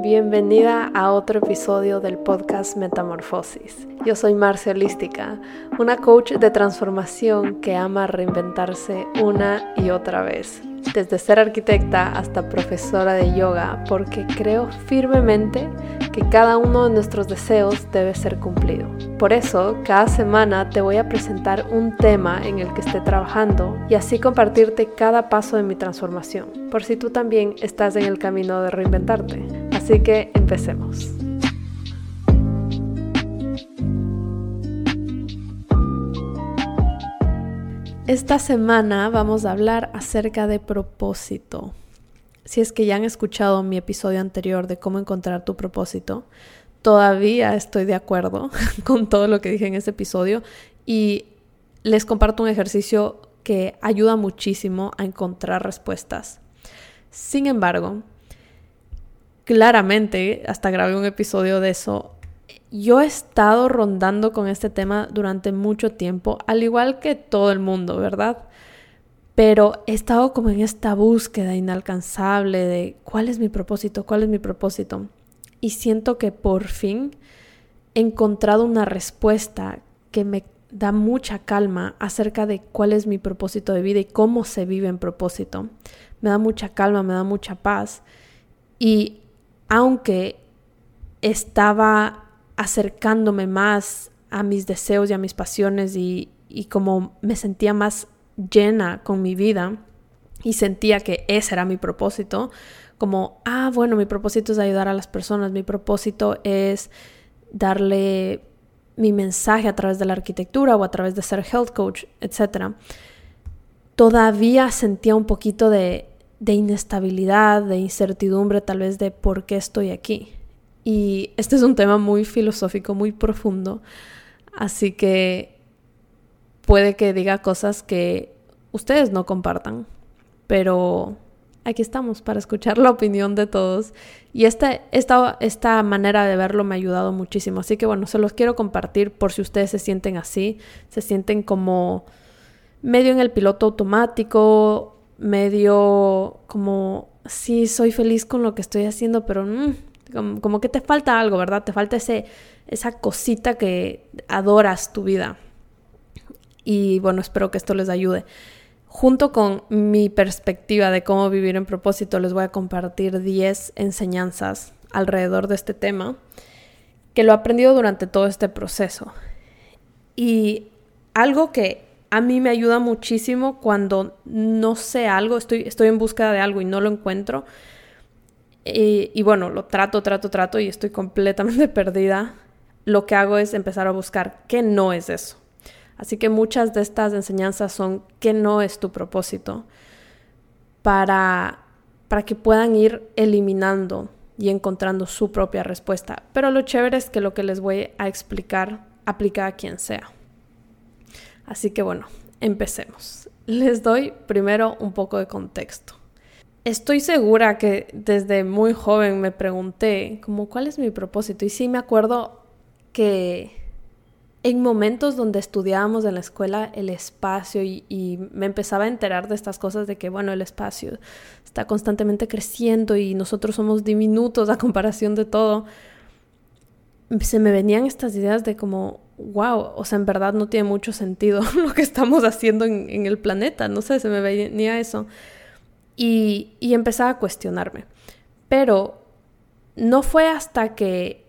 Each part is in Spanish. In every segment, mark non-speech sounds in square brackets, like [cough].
Bienvenida a otro episodio del podcast Metamorfosis. Yo soy Marcia Holística, una coach de transformación que ama reinventarse una y otra vez desde ser arquitecta hasta profesora de yoga, porque creo firmemente que cada uno de nuestros deseos debe ser cumplido. Por eso, cada semana te voy a presentar un tema en el que esté trabajando y así compartirte cada paso de mi transformación, por si tú también estás en el camino de reinventarte. Así que empecemos. Esta semana vamos a hablar acerca de propósito. Si es que ya han escuchado mi episodio anterior de cómo encontrar tu propósito, todavía estoy de acuerdo [laughs] con todo lo que dije en ese episodio y les comparto un ejercicio que ayuda muchísimo a encontrar respuestas. Sin embargo, claramente, hasta grabé un episodio de eso, yo he estado rondando con este tema durante mucho tiempo, al igual que todo el mundo, ¿verdad? Pero he estado como en esta búsqueda inalcanzable de cuál es mi propósito, cuál es mi propósito. Y siento que por fin he encontrado una respuesta que me da mucha calma acerca de cuál es mi propósito de vida y cómo se vive en propósito. Me da mucha calma, me da mucha paz. Y aunque estaba acercándome más a mis deseos y a mis pasiones y, como me sentía más llena con mi vida y sentía que ese era mi propósito, como, ah, bueno, mi propósito es ayudar a las personas, mi propósito es darle mi mensaje a través de la arquitectura o a través de ser health coach, etc. Todavía sentía un poquito de, de inestabilidad, de incertidumbre tal vez de por qué estoy aquí. Y este es un tema muy filosófico, muy profundo, así que puede que diga cosas que ustedes no compartan, pero aquí estamos para escuchar la opinión de todos. Y esta, esta, esta manera de verlo me ha ayudado muchísimo. Así que bueno, se los quiero compartir por si ustedes se sienten así, se sienten como medio en el piloto automático, medio como, sí, soy feliz con lo que estoy haciendo, pero mm, como, que te falta algo, ¿verdad? Te falta ese, esa cosita que adoras tu vida. Y bueno, espero que esto les ayude. Junto con mi perspectiva de cómo vivir en propósito, les voy a compartir 10 enseñanzas alrededor de este tema que lo he aprendido durante todo este proceso. Y algo que a mí me ayuda muchísimo cuando no sé algo, estoy, estoy en búsqueda de algo y no lo encuentro, y, bueno, lo trato, trato, trato y estoy completamente [laughs] perdida. Lo que hago es empezar a buscar qué no es eso. Así que muchas de estas enseñanzas son qué no es tu propósito para, para que puedan ir eliminando y encontrando su propia respuesta. Pero lo chévere es que lo que les voy a explicar aplica a quien sea. Así que bueno, empecemos. Les doy primero un poco de contexto. Estoy segura que desde muy joven me pregunté como cuál es mi propósito y sí me acuerdo que en momentos donde estudiábamos en la escuela el espacio y, me empezaba a enterar de estas cosas de que bueno el espacio está constantemente creciendo y nosotros somos diminutos a comparación de todo se me venían estas ideas de como wow o sea en verdad no tiene mucho sentido [laughs] lo que estamos haciendo en, el planeta no sé se me venía eso y, y empezaba a cuestionarme. Pero no fue hasta que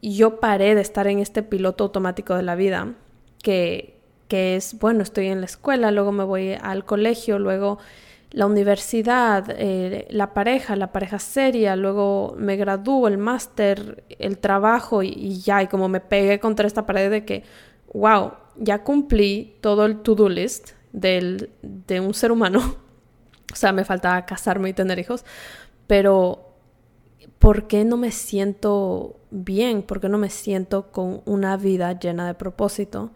yo paré de estar en este piloto automático de la vida, que, que es, bueno, estoy en la escuela, luego me voy al colegio, luego la universidad, eh, la pareja, la pareja seria, luego me gradúo, el máster, el trabajo y, y, ya, y como me pegué contra esta pared de que, wow, ya cumplí todo el to-do list del, de un ser humano [laughs] o sea, me faltaba casarme y tener hijos, pero ¿por qué no me siento bien? ¿Por qué no me siento con una vida llena de propósito?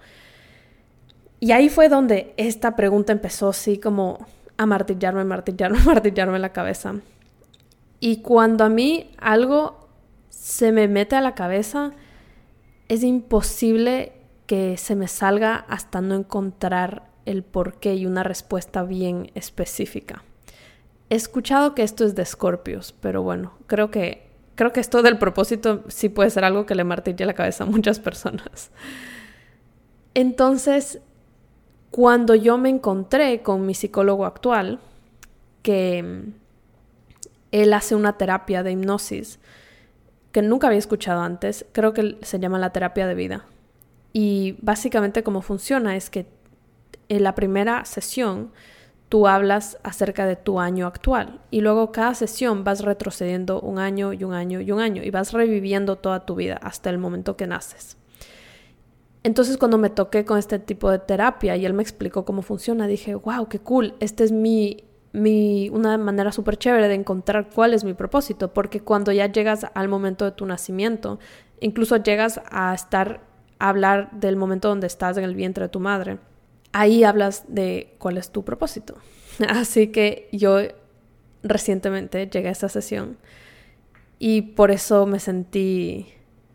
Y ahí fue donde esta pregunta empezó así como a martillarme, martillarme, [laughs] martillarme la cabeza. Y cuando a mí algo se me mete a la cabeza, es imposible que se me salga hasta no encontrar el porqué y una respuesta bien específica. He escuchado que esto es de escorpios, pero bueno, creo que creo que esto del propósito sí puede ser algo que le martille la cabeza a muchas personas. Entonces, cuando yo me encontré con mi psicólogo actual, que mm, él hace una terapia de hipnosis que nunca había escuchado antes, creo que se llama la terapia de vida. Y básicamente cómo funciona es que en la primera sesión tú hablas acerca de tu año actual y luego cada sesión vas retrocediendo un año y un año y un año y vas reviviendo toda tu vida hasta el momento que naces. Entonces cuando me toqué con este tipo de terapia y él me explicó cómo funciona, dije, wow, qué cool, esta es mi, mi, una manera súper chévere de encontrar cuál es mi propósito, porque cuando ya llegas al momento de tu nacimiento, incluso llegas a estar, a hablar del momento donde estás en el vientre de tu madre ahí hablas de cuál es tu propósito. [laughs] Así que yo recientemente llegué a esta sesión y por eso me sentí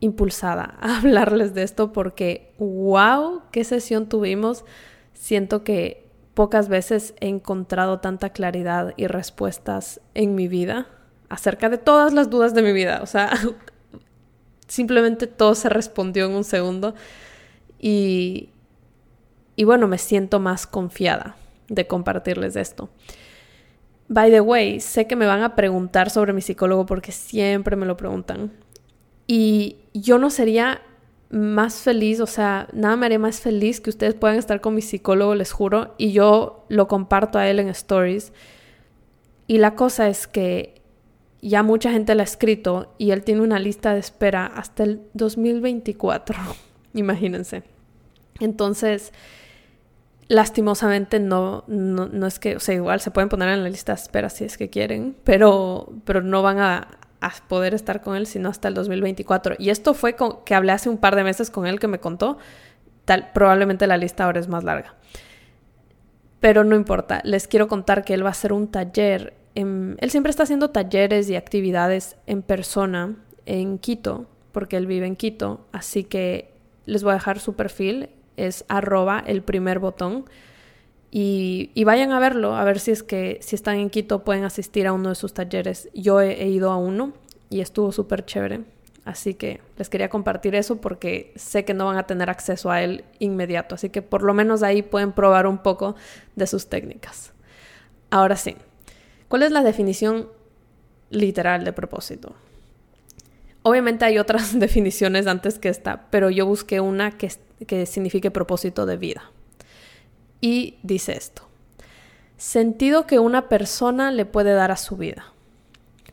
impulsada a [laughs] hablarles de esto porque, wow, qué sesión tuvimos. Siento que pocas veces he encontrado tanta claridad y respuestas en mi vida acerca de todas las dudas de mi vida. O sea, [laughs] simplemente todo se respondió en un segundo y, y bueno, me siento más confiada de compartirles esto. By the way, sé que me van a preguntar sobre mi psicólogo porque siempre me lo preguntan. Y yo no sería más feliz, o sea, nada me haría más feliz que ustedes puedan estar con mi psicólogo, les juro, y yo lo comparto a él en stories. Y la cosa es que ya mucha gente le ha escrito y él tiene una lista de espera hasta el 2024, [laughs] imagínense. Entonces, lastimosamente no, no, es que, o sea, igual se pueden poner en la lista de espera si es que quieren, pero, pero no van a, poder estar con él sino hasta el 2024. Y esto fue con, que hablé hace un par de meses con él que me contó, tal, probablemente la lista ahora es más larga. Pero no importa, les quiero contar que él va a hacer un taller. él siempre está haciendo talleres y actividades en persona en Quito, porque él vive en Quito, así que les voy a dejar su perfil es arroba el primer botón. Y, vayan a verlo, a ver si es que si están en Quito pueden asistir a uno de sus talleres. Yo he, ido a uno y estuvo súper chévere. Así que les quería compartir eso porque sé que no van a tener acceso a él inmediato. Así que por lo menos ahí pueden probar un poco de sus técnicas. Ahora sí, ¿cuál es la definición literal de propósito? Obviamente hay otras [laughs] definiciones antes que esta, pero yo busqué una que, que signifique propósito de vida. Y dice esto. Sentido que una persona le puede dar a su vida.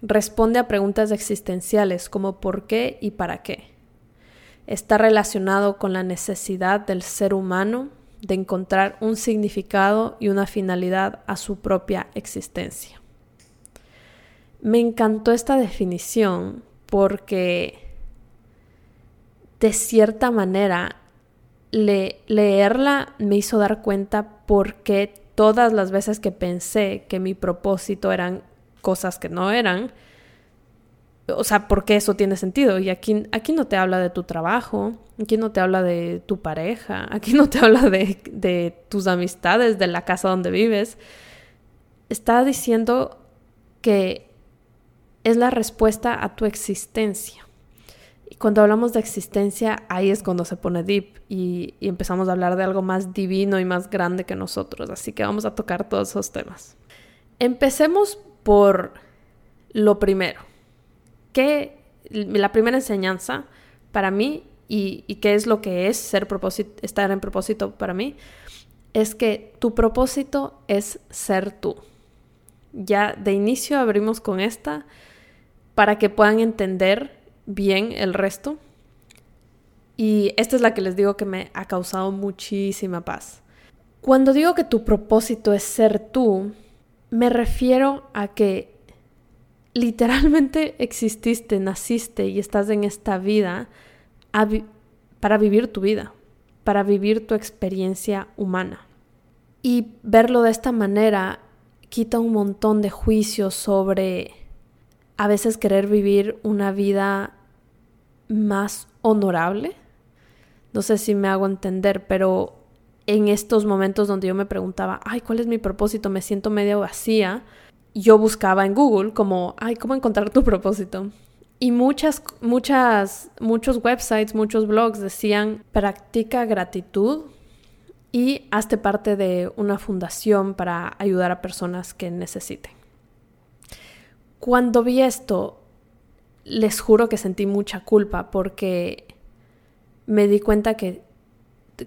Responde a preguntas existenciales como por qué y para qué. Está relacionado con la necesidad del ser humano de encontrar un significado y una finalidad a su propia existencia. Me encantó esta definición porque de cierta manera leerla me hizo dar cuenta por qué todas las veces que pensé que mi propósito eran cosas que no eran, o sea, porque eso tiene sentido. Y aquí, aquí no te habla de tu trabajo, aquí no te habla de tu pareja, aquí no te [laughs] habla de, de tus amistades, de la casa donde vives. Está diciendo que es la respuesta a tu existencia. Y cuando hablamos de existencia, ahí es cuando se pone deep y, empezamos a hablar de algo más divino y más grande que nosotros. Así que vamos a tocar todos esos temas. Empecemos por lo primero. ¿Qué, la primera enseñanza para mí y, y qué es lo que es ser propósito, estar en propósito para mí, es que tu propósito es ser tú. Ya de inicio abrimos con esta para que puedan entender bien el resto. Y esta es la que les digo que me ha causado muchísima paz. Cuando digo que tu propósito es ser tú, me refiero a que literalmente exististe, naciste y estás en esta vida para vivir tu vida, para vivir tu experiencia humana. Y verlo de esta manera quita un montón de juicios sobre a veces querer vivir una vida más honorable. No sé si me hago entender, pero en estos momentos donde yo me preguntaba, ay, ¿cuál es mi propósito? Me siento medio vacía. Yo buscaba en Google como, ay, ¿cómo encontrar tu propósito? Y muchas, muchas, muchos websites, muchos blogs decían, practica gratitud y hazte parte de una fundación para ayudar a personas que necesiten. Cuando vi esto, les juro que sentí mucha culpa porque me di cuenta que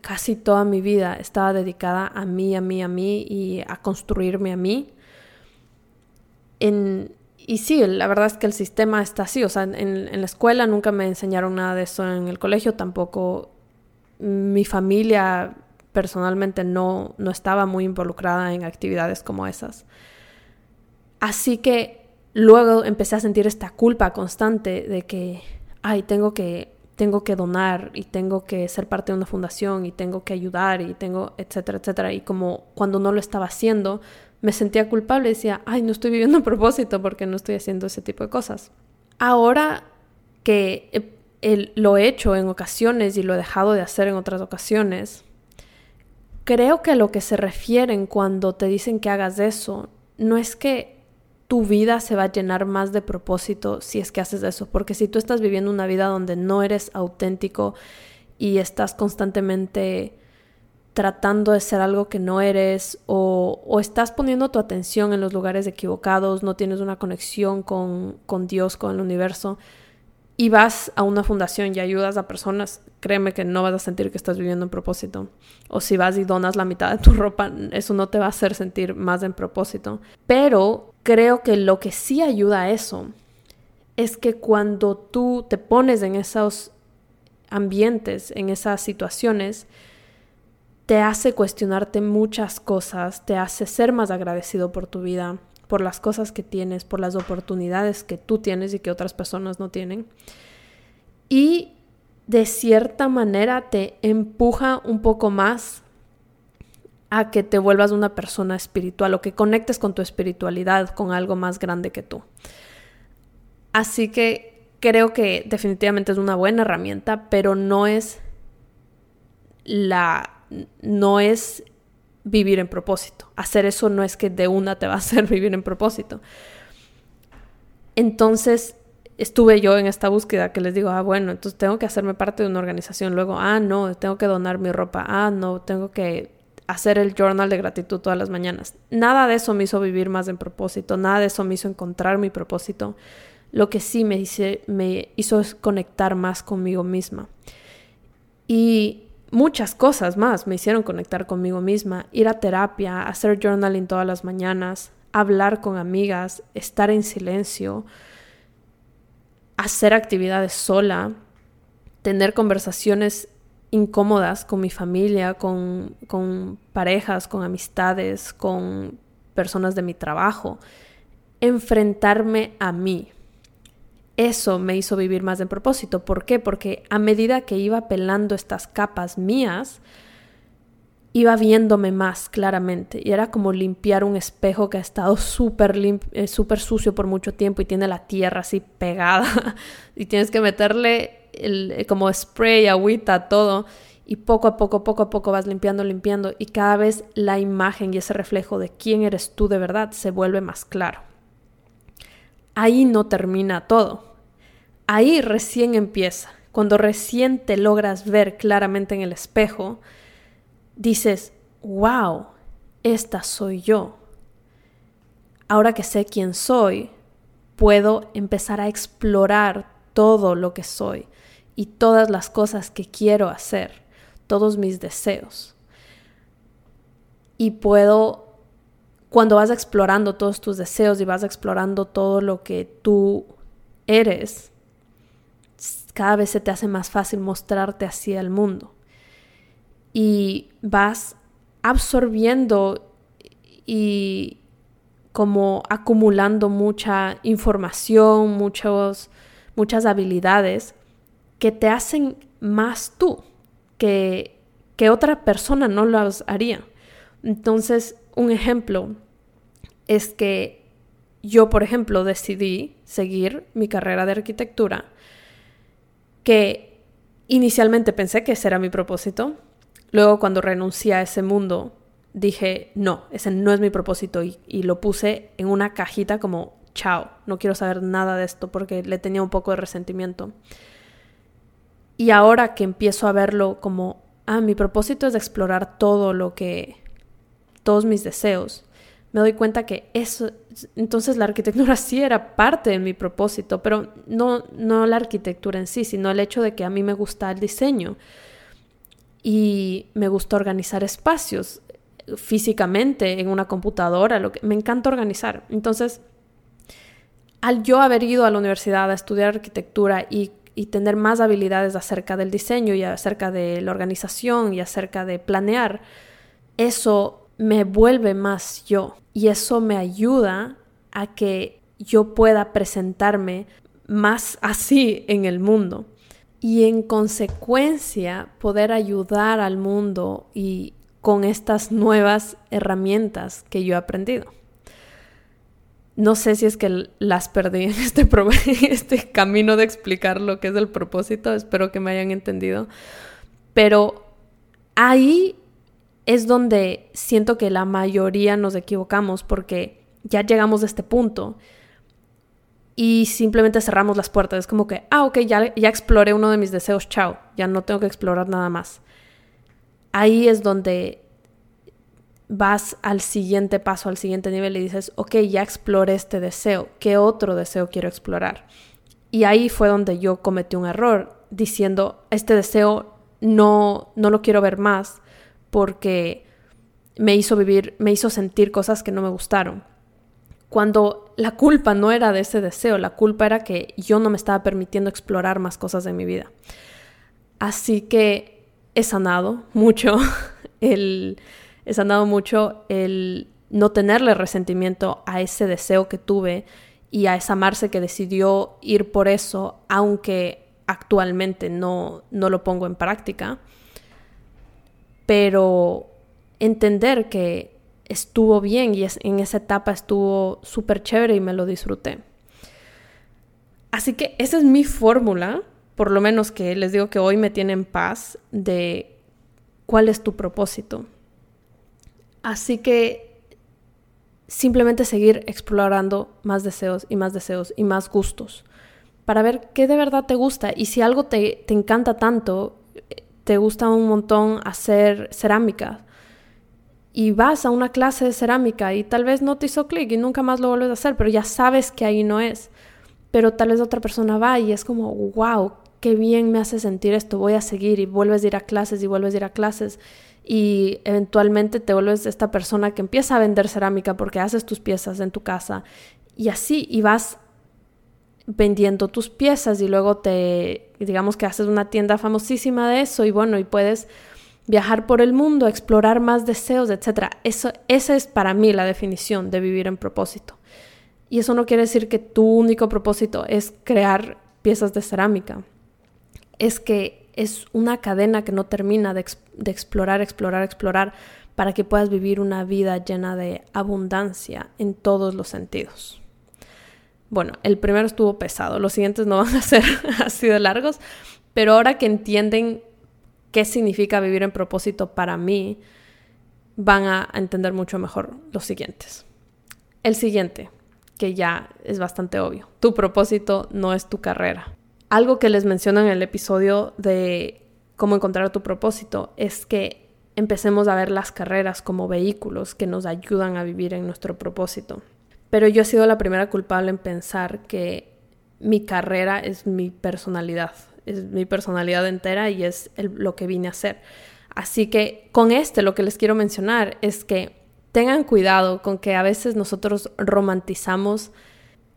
casi toda mi vida estaba dedicada a mí, a mí, a mí y a construirme a mí. y sí, la verdad es que el sistema está así. O sea, en, en, la escuela nunca me enseñaron nada de eso, en el colegio tampoco. Mi familia personalmente no, no estaba muy involucrada en actividades como esas. Así que luego empecé a sentir esta culpa constante de que, ay, tengo que tengo que donar y tengo que ser parte de una fundación y tengo que ayudar y tengo, etcétera, etcétera. Y como cuando no lo estaba haciendo, me sentía culpable y decía, ay, no estoy viviendo a propósito porque no estoy haciendo ese tipo de cosas. Ahora que lo he hecho en ocasiones y lo he dejado de hacer en otras ocasiones, creo que a lo que se refieren cuando te dicen que hagas eso, no es que tu vida se va a llenar más de propósito si es que haces eso. Porque si tú estás viviendo una vida donde no eres auténtico y estás constantemente tratando de ser algo que no eres o, estás poniendo tu atención en los lugares equivocados, no tienes una conexión con, con Dios, con el universo, y vas a una fundación y ayudas a personas, créeme que no vas a sentir que estás viviendo en propósito. O si vas y donas la mitad de tu ropa, eso no te va a hacer sentir más en propósito. Pero creo que lo que sí ayuda a eso es que cuando tú te pones en esos ambientes, en esas situaciones, te hace cuestionarte muchas cosas, te hace ser más agradecido por tu vida, por las cosas que tienes, por las oportunidades que tú tienes y que otras personas no tienen. Y de cierta manera te empuja un poco más a que te vuelvas una persona espiritual o que conectes con tu espiritualidad, con algo más grande que tú. Así que creo que definitivamente es una buena herramienta, pero no es la no es vivir en propósito. Hacer eso no es que de una te va a hacer [laughs] vivir en propósito. Entonces estuve yo en esta búsqueda que les digo, ah, bueno, entonces tengo que hacerme parte de una organización. Luego, ah, no, tengo que donar mi ropa. Ah, no, tengo que hacer el journal de gratitud todas las mañanas. Nada de eso me hizo vivir más en propósito, nada de eso me hizo encontrar mi propósito. Lo que sí me, hice, me hizo es conectar más conmigo misma. Y muchas cosas más me hicieron conectar conmigo misma, ir a terapia, hacer journaling todas las mañanas, hablar con amigas, estar en silencio, hacer actividades sola, tener conversaciones incómodas con mi familia, con, con parejas, con amistades, con personas de mi trabajo, enfrentarme a mí, eso me hizo vivir más en propósito. ¿Por qué? Porque a medida que iba pelando estas capas mías, iba viéndome más claramente. Y era como limpiar un espejo que ha estado súper eh, súper sucio por mucho tiempo y tiene la tierra así pegada. [laughs] y tienes que meterle eh, como spray, agüita, todo. Y poco a poco, poco a poco vas limpiando, limpiando. Y cada vez la imagen y ese reflejo de quién eres tú de verdad se vuelve más claro. Ahí no termina todo ahí recién empieza. Cuando recién te logras ver claramente en el espejo, dices, wow, esta soy yo. Ahora que sé quién soy, puedo empezar a explorar todo lo que soy y todas las cosas que quiero hacer, todos mis deseos. Y puedo, cuando vas explorando todos tus deseos y vas explorando todo lo que tú eres, cada vez se te hace más fácil mostrarte hacia el mundo. Y vas absorbiendo y como acumulando mucha información, muchos, muchas habilidades que te hacen más tú, que, que otra persona no las haría. Entonces, un ejemplo es que yo, por ejemplo, decidí seguir mi carrera de arquitectura que inicialmente pensé que ese era mi propósito. Luego cuando renuncié a ese mundo, dije, no, ese no es mi propósito y, lo puse en una cajita como chao, no quiero saber nada de esto porque le tenía un poco de resentimiento. Y ahora que empiezo a verlo como, ah, mi propósito es explorar todo lo que, todos mis deseos, me doy cuenta que eso, entonces la arquitectura [laughs] sí era parte de mi propósito, pero no, no la arquitectura en sí, sino el hecho de que a mí me gusta el diseño y me gusta organizar espacios físicamente en una computadora, lo que, me encanta organizar. Entonces, al yo haber ido a la universidad a estudiar arquitectura y, y tener más habilidades acerca del diseño y acerca de la organización y acerca de planear, eso me vuelve más yo y eso me ayuda a que yo pueda presentarme más [laughs] así en el mundo y en consecuencia poder ayudar al mundo y con estas nuevas herramientas que yo he aprendido. No sé si es que las perdí en [laughs] este, [laughs] este camino de explicar lo que es el propósito, espero que me hayan entendido, pero ahí es donde siento que la mayoría nos equivocamos porque ya llegamos a este punto y simplemente cerramos las puertas. Es como que, ah, ok, ya, ya exploré uno de mis deseos, chao, ya no tengo que explorar nada más. Ahí es donde vas al siguiente paso, al siguiente nivel y dices, ok, ya exploré este deseo, ¿qué otro deseo quiero explorar? Y ahí fue donde yo cometí un error, diciendo, este deseo no, no lo quiero ver más porque me hizo vivir, me hizo sentir cosas que no me gustaron cuando la culpa no era de ese deseo, la culpa era que yo no me estaba permitiendo explorar más cosas de mi vida. Así que he sanado mucho [laughs] el he sanado mucho el no tenerle resentimiento a ese deseo que tuve y a esa Marce que decidió ir por eso, aunque actualmente no, no lo pongo en práctica. Pero entender que estuvo bien y en esa etapa estuvo súper chévere y me lo disfruté. Así que esa es mi fórmula, por lo menos que les digo que hoy me tiene en paz de cuál es tu propósito. Así que simplemente seguir explorando más deseos y más deseos y más gustos para ver qué de verdad te gusta y si algo te, te encanta tanto, te gusta un montón hacer cerámica, y vas a una clase de cerámica y tal vez no te hizo clic y nunca más lo vuelves a hacer, pero ya sabes que ahí no es. Pero tal vez otra persona va y es como, wow, qué bien me hace sentir esto, voy a seguir y vuelves a ir a clases y vuelves a ir a clases y eventualmente te vuelves esta persona que empieza a vender cerámica porque haces tus piezas en tu casa y así y vas vendiendo tus piezas y luego te digamos que haces una tienda famosísima de eso y bueno y puedes viajar por el mundo, explorar más deseos, etc. Eso, esa es para mí la definición de vivir en propósito. Y eso no quiere decir que tu único propósito es crear piezas de cerámica. Es que es una cadena que no termina de, de explorar, explorar, explorar para que puedas vivir una vida llena de abundancia en todos los sentidos. Bueno, el primero estuvo pesado, los siguientes no [laughs] van a ser así de largos, pero ahora que entienden qué significa vivir en propósito para mí, van a entender mucho mejor los siguientes. El siguiente, que ya es bastante obvio, tu propósito no es tu carrera. Algo que les menciono en el episodio de cómo encontrar tu propósito es que empecemos a ver las carreras como vehículos que nos ayudan a vivir en nuestro propósito. Pero yo he sido la primera culpable en pensar que mi carrera es mi personalidad, es mi personalidad entera y es lo que vine a hacer. Así que con este lo que les quiero mencionar es que tengan cuidado con que a veces nosotros romantizamos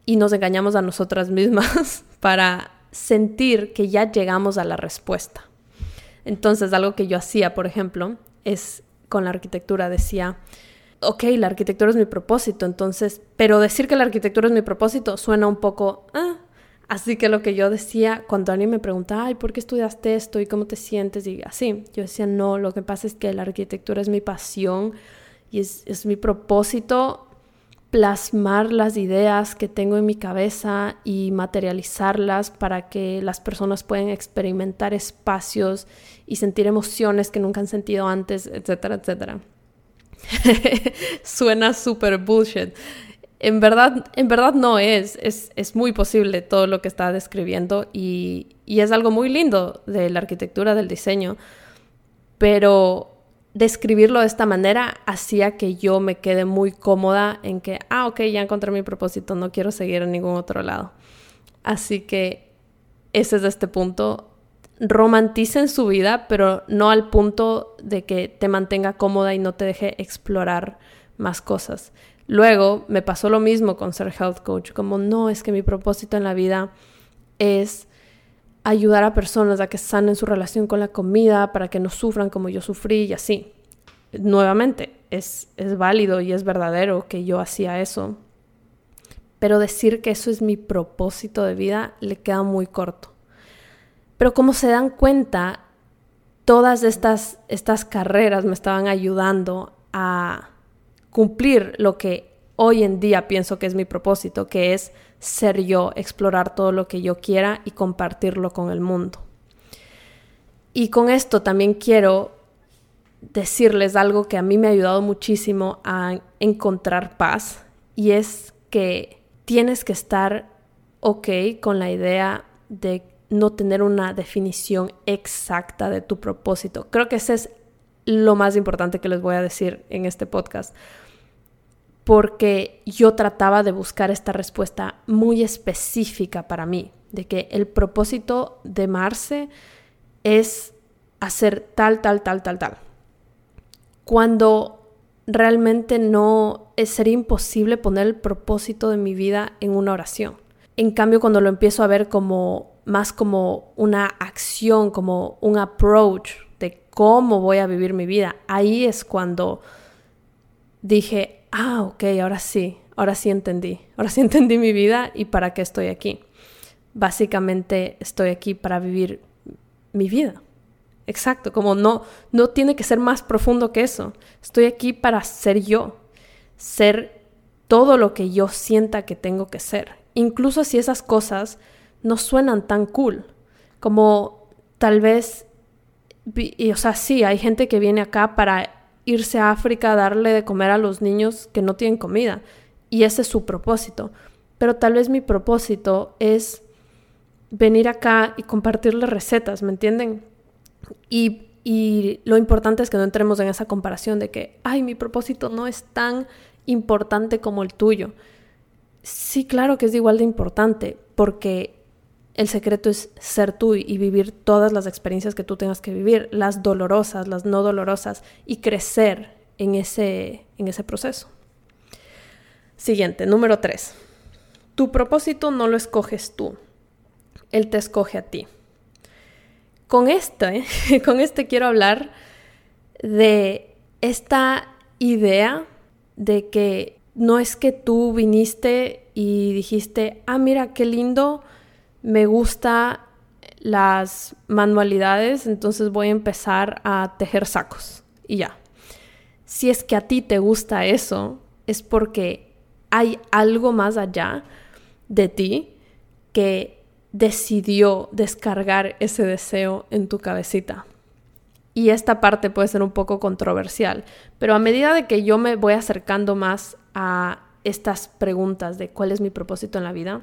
y nos engañamos a nosotras mismas [laughs] para sentir que ya llegamos a la respuesta. Entonces, algo que yo hacía, por ejemplo, es con la arquitectura, decía, ok, la arquitectura es mi propósito, entonces, pero decir que la arquitectura es mi propósito suena un poco, ah, Así que lo que yo decía, cuando alguien me preguntaba, ay, ¿por qué estudiaste esto y cómo te sientes? Y así, yo decía, no, lo que pasa es que la arquitectura es mi pasión y es, es mi propósito plasmar las ideas que tengo en mi cabeza y materializarlas para que las personas puedan experimentar espacios y sentir emociones que nunca han sentido antes, etcétera, etcétera. [laughs] Suena súper bullshit. en verdad, en verdad no es. es. muy posible todo lo que está describiendo y, y es algo muy lindo de la arquitectura, del diseño. Pero describirlo de esta manera hacía que yo me quede muy cómoda en que, ah, ok, ya encontré mi propósito, no quiero seguir en ningún otro lado. Así que ese es este punto. Romanticen su vida, pero no al punto de que te mantenga cómoda y no te deje explorar más cosas. Luego me pasó lo mismo con ser health coach, como no, es que mi propósito en la vida es ayudar a personas a que sanen su relación con la comida para que no sufran como yo sufrí y así. Nuevamente, es, es válido y es verdadero que yo hacía eso, pero decir que eso es mi propósito de vida le queda muy corto. Pero como se dan cuenta, todas estas, estas carreras me estaban ayudando a cumplir lo que hoy en día pienso que es mi propósito, que es ser yo, explorar todo lo que yo quiera y compartirlo con el mundo. Y con esto también quiero decirles algo que a mí me ha ayudado muchísimo a encontrar paz y es que tienes que estar ok con la idea de no tener una definición exacta de tu propósito. Creo que ese es lo más importante que les voy a decir en este podcast porque yo trataba de buscar esta respuesta muy específica para mí, de que el propósito de Marce es hacer tal, tal, tal, tal, tal. Cuando realmente no sería imposible poner el propósito de mi vida en una oración. En cambio, cuando lo empiezo a ver como más como una acción, como un approach de cómo voy a vivir mi vida, ahí es cuando dije, ah, ok, ahora sí, ahora sí entendí, ahora sí [laughs] entendí mi vida y para qué estoy aquí. Básicamente estoy aquí para vivir mi vida. Exacto, como no, no tiene que ser más profundo que eso. Estoy aquí para ser yo, ser todo lo que yo sienta que tengo que ser. Incluso si esas cosas no suenan tan cool, como tal vez, o sea, sí, hay gente que viene acá para irse a África a darle de comer a los niños que no tienen comida. Y ese es su propósito. Pero tal vez mi propósito es venir acá y compartirles recetas, ¿me entienden? Y, y lo importante es que no entremos en esa comparación de que, ay, mi propósito no es tan importante como el tuyo. Sí, claro que es igual de importante, porque el secreto es ser tú y vivir todas las experiencias que tú tengas que vivir, las dolorosas, las no dolorosas, y crecer en ese, en ese proceso. Siguiente, número tres. Tu propósito no lo escoges tú, él te escoge a ti. Con este, [laughs] con este quiero hablar de esta idea de que no es que tú viniste y dijiste, ah, mira, qué lindo, me gusta las manualidades, entonces voy a empezar a tejer sacos y ya. Si es que a ti te gusta eso, es porque hay algo más allá de ti que decidió descargar ese deseo en tu cabecita. Y esta parte puede ser un poco controversial, pero a medida de que yo me voy acercando más a estas preguntas de cuál es mi propósito en la vida,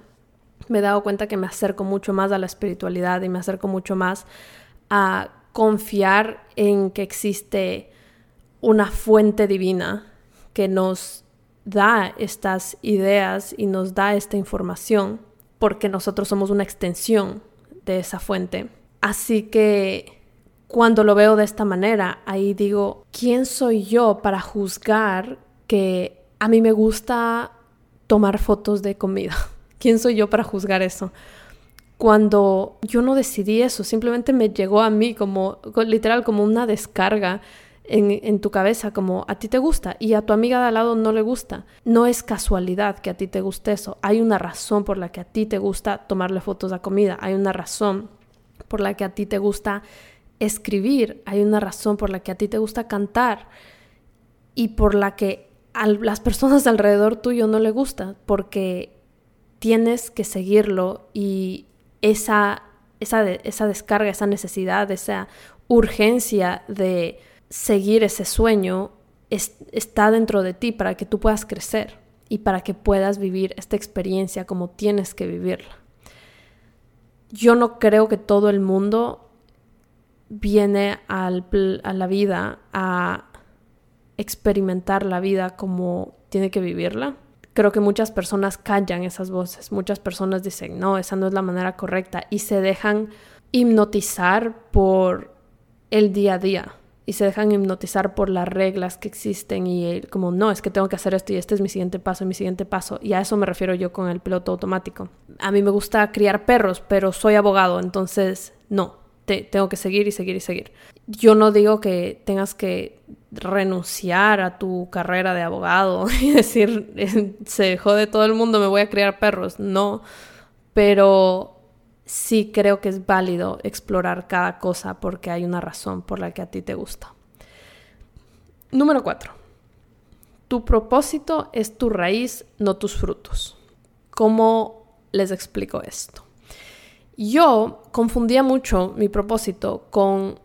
me he dado cuenta que me acerco mucho más a la espiritualidad y me acerco mucho más a confiar en que existe una fuente divina que nos da estas ideas y nos da esta información porque nosotros somos una extensión de esa fuente. Así que cuando lo veo de esta manera, ahí digo, ¿quién soy yo para juzgar que a mí me gusta tomar fotos de comida? [laughs] ¿Quién soy yo para juzgar eso? Cuando yo no decidí eso, simplemente me llegó a mí como, literal, como una descarga en, tu cabeza, como a ti te gusta y a tu amiga de al lado no le gusta. No es casualidad que a ti te guste eso. Hay una razón por la que a ti te gusta tomarle fotos a comida. Hay una razón por la que a ti te gusta escribir. Hay una razón por la que a ti te gusta cantar y por la que a las personas alrededor tuyo no le gusta, porque tienes que seguirlo y esa, esa, esa descarga, esa necesidad, esa urgencia de seguir ese sueño está dentro de ti para que tú puedas crecer. y para que puedas vivir esta experiencia como tienes que vivirla. Yo no creo que todo el mundo viene a la vida a experimentar la vida como tiene que vivirla. Creo que muchas personas callan esas voces, muchas personas dicen, no, esa no es la manera correcta y se dejan hipnotizar por el día a día y se dejan hipnotizar por las reglas que existen y como no, es que tengo que hacer esto y este es mi siguiente paso, mi siguiente paso. Y a eso me refiero yo con el piloto automático. A mí me gusta criar perros, pero soy abogado, entonces no, te, tengo que seguir y seguir y seguir. Yo no digo que tengas que renunciar a tu carrera de abogado [laughs] y decir, se jode todo el mundo, me voy a criar perros. No, pero sí creo que es válido explorar cada cosa porque hay una razón por la que a ti te gusta. Número 4. Tu propósito es tu raíz, no tus frutos. ¿Cómo les explico esto? Yo confundía mucho mi propósito con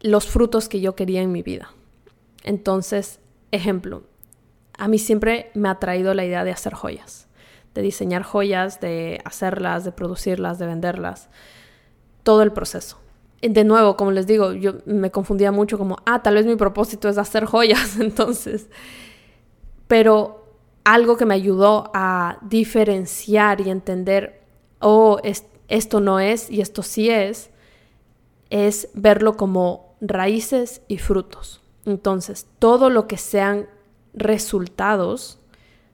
los frutos que yo quería en mi vida. Entonces, ejemplo, a mí siempre me ha traído la idea de hacer joyas de diseñar joyas, de hacerlas, de producirlas, de venderlas, todo el proceso. De nuevo, como les digo, yo me confundía mucho como, ah, tal vez mi propósito es hacer joyas, [laughs] entonces, pero algo que me ayudó a diferenciar y entender, oh, esto no es y esto sí es, es verlo como raíces y frutos. Entonces, todo lo que sean resultados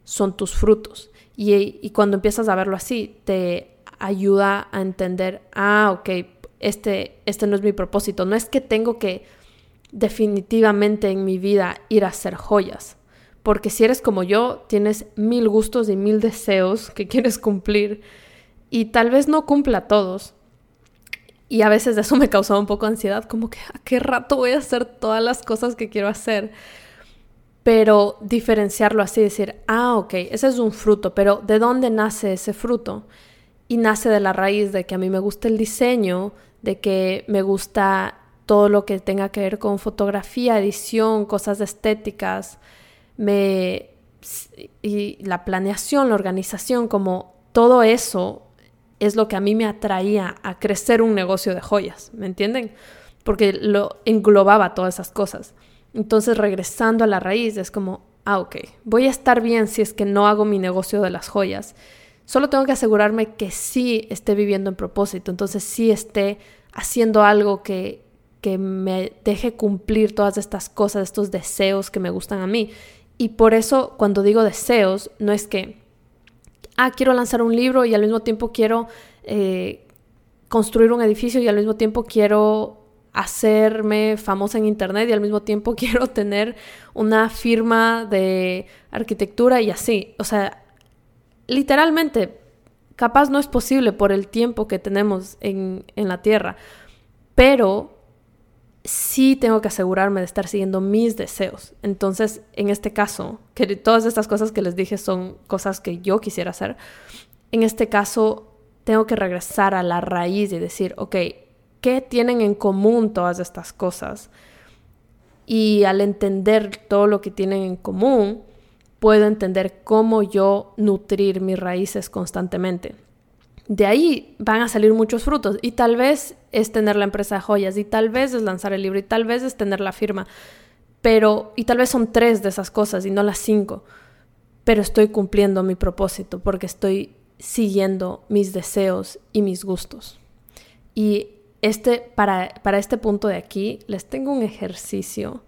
son tus frutos. Y, cuando empiezas a verlo así, te ayuda a entender, ah, ok, este, este no es mi propósito. No es que tengo que definitivamente en mi vida ir a hacer joyas. Porque si eres como yo, tienes mil gustos y mil deseos que [laughs] quieres cumplir y tal vez no cumpla todos. Y a veces eso me causaba un poco de ansiedad, como que a qué rato voy a hacer todas las cosas que quiero hacer pero diferenciarlo así, decir, ah, ok, ese es un fruto, pero ¿de dónde nace ese fruto? Y nace de la raíz de que a mí me gusta el diseño, de que me gusta todo lo que tenga que ver con fotografía, edición, cosas estéticas, me, y la planeación, la organización, como todo eso es lo que a mí me atraía a crecer un negocio de joyas, ¿me entienden? Porque lo englobaba todas esas cosas. Entonces, regresando a la raíz, es como, ah, ok, voy a estar bien si es que no hago mi negocio de las joyas. Solo tengo que asegurarme que sí esté viviendo en propósito, entonces sí esté haciendo algo que, que me deje cumplir todas estas cosas, estos deseos que me gustan a mí. Y por eso cuando digo deseos, no es que, ah, quiero lanzar un libro y al mismo tiempo quiero eh, construir un edificio y al mismo tiempo quiero hacerme famosa en internet y al mismo tiempo [laughs] quiero tener una firma de arquitectura y así. O sea, literalmente, capaz no es posible por el tiempo que tenemos en, en la Tierra, pero sí tengo que asegurarme de estar siguiendo mis deseos. Entonces, en este caso, que todas estas cosas que les dije son cosas que yo quisiera hacer, en este caso tengo que regresar a la raíz y decir, ok, qué tienen en común todas estas cosas. Y al entender todo lo que tienen en común, puedo entender cómo yo nutrir mis raíces constantemente. De ahí van a salir muchos frutos y tal vez es tener la empresa de joyas y tal vez es lanzar el libro y tal vez es tener la firma, pero y tal vez son tres de esas cosas y no las cinco, pero estoy cumpliendo mi propósito porque estoy siguiendo mis deseos y mis gustos. Y este, para, para este punto de aquí, les tengo un ejercicio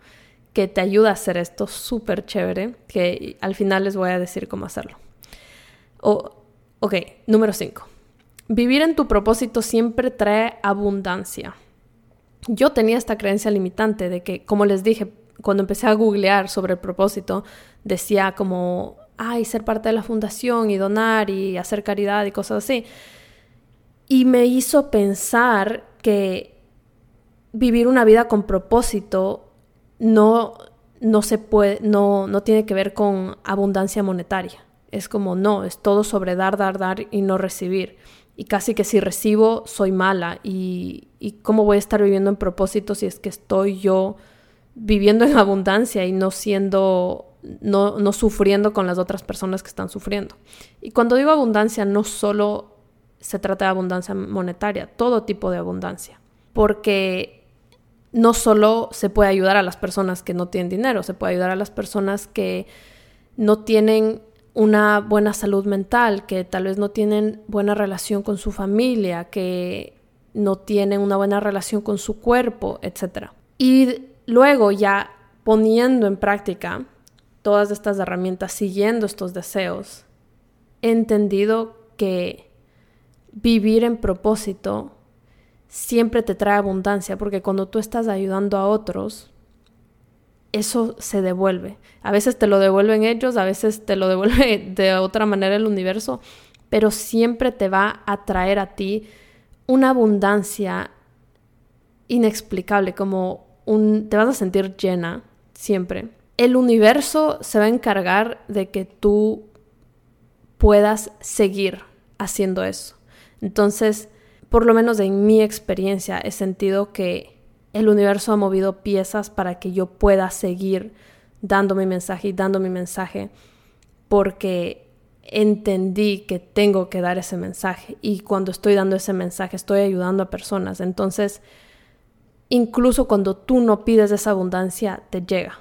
que te ayuda a hacer esto súper chévere, que al final les voy a decir cómo hacerlo. ok, número 5. Vivir en tu propósito siempre trae abundancia. Yo tenía esta creencia limitante de que, como les dije, cuando empecé a googlear sobre el propósito, decía como, ay, ser parte de la fundación y donar y hacer caridad y cosas así. Y me hizo pensar que vivir una vida con propósito no, no se puede, no, no tiene que ver con abundancia monetaria. Es como, no, es todo sobre dar, dar, dar y no recibir. Y casi que si recibo, soy mala. Y, y cómo voy a estar viviendo en propósito si es que estoy yo viviendo en [laughs] abundancia y no siendo no, no sufriendo con las otras personas que están sufriendo. Y cuando digo abundancia, no solo se trata de abundancia monetaria, todo tipo de abundancia. Porque no solo se puede ayudar a las personas que no tienen dinero, se puede ayudar a las personas que no tienen una buena salud mental, que tal vez no tienen buena relación con su familia, que no tienen una buena relación con su cuerpo, etc. Y luego ya poniendo en práctica todas estas herramientas, siguiendo estos deseos, he entendido que vivir en propósito siempre te trae abundancia, porque cuando tú estás ayudando a otros, eso se devuelve. A veces te lo devuelven ellos, a veces te lo devuelve [laughs] de otra manera el universo, pero siempre te va a traer a ti una abundancia inexplicable, como un, te vas a sentir llena siempre. El universo se va a encargar de que tú puedas seguir haciendo eso. Entonces, por lo menos en mi experiencia, he sentido que el universo ha movido piezas para que yo pueda seguir dando mi mensaje y dando mi mensaje porque entendí que tengo que dar ese mensaje y cuando estoy dando ese mensaje estoy ayudando a personas. Entonces, incluso cuando tú no pides esa abundancia, te llega.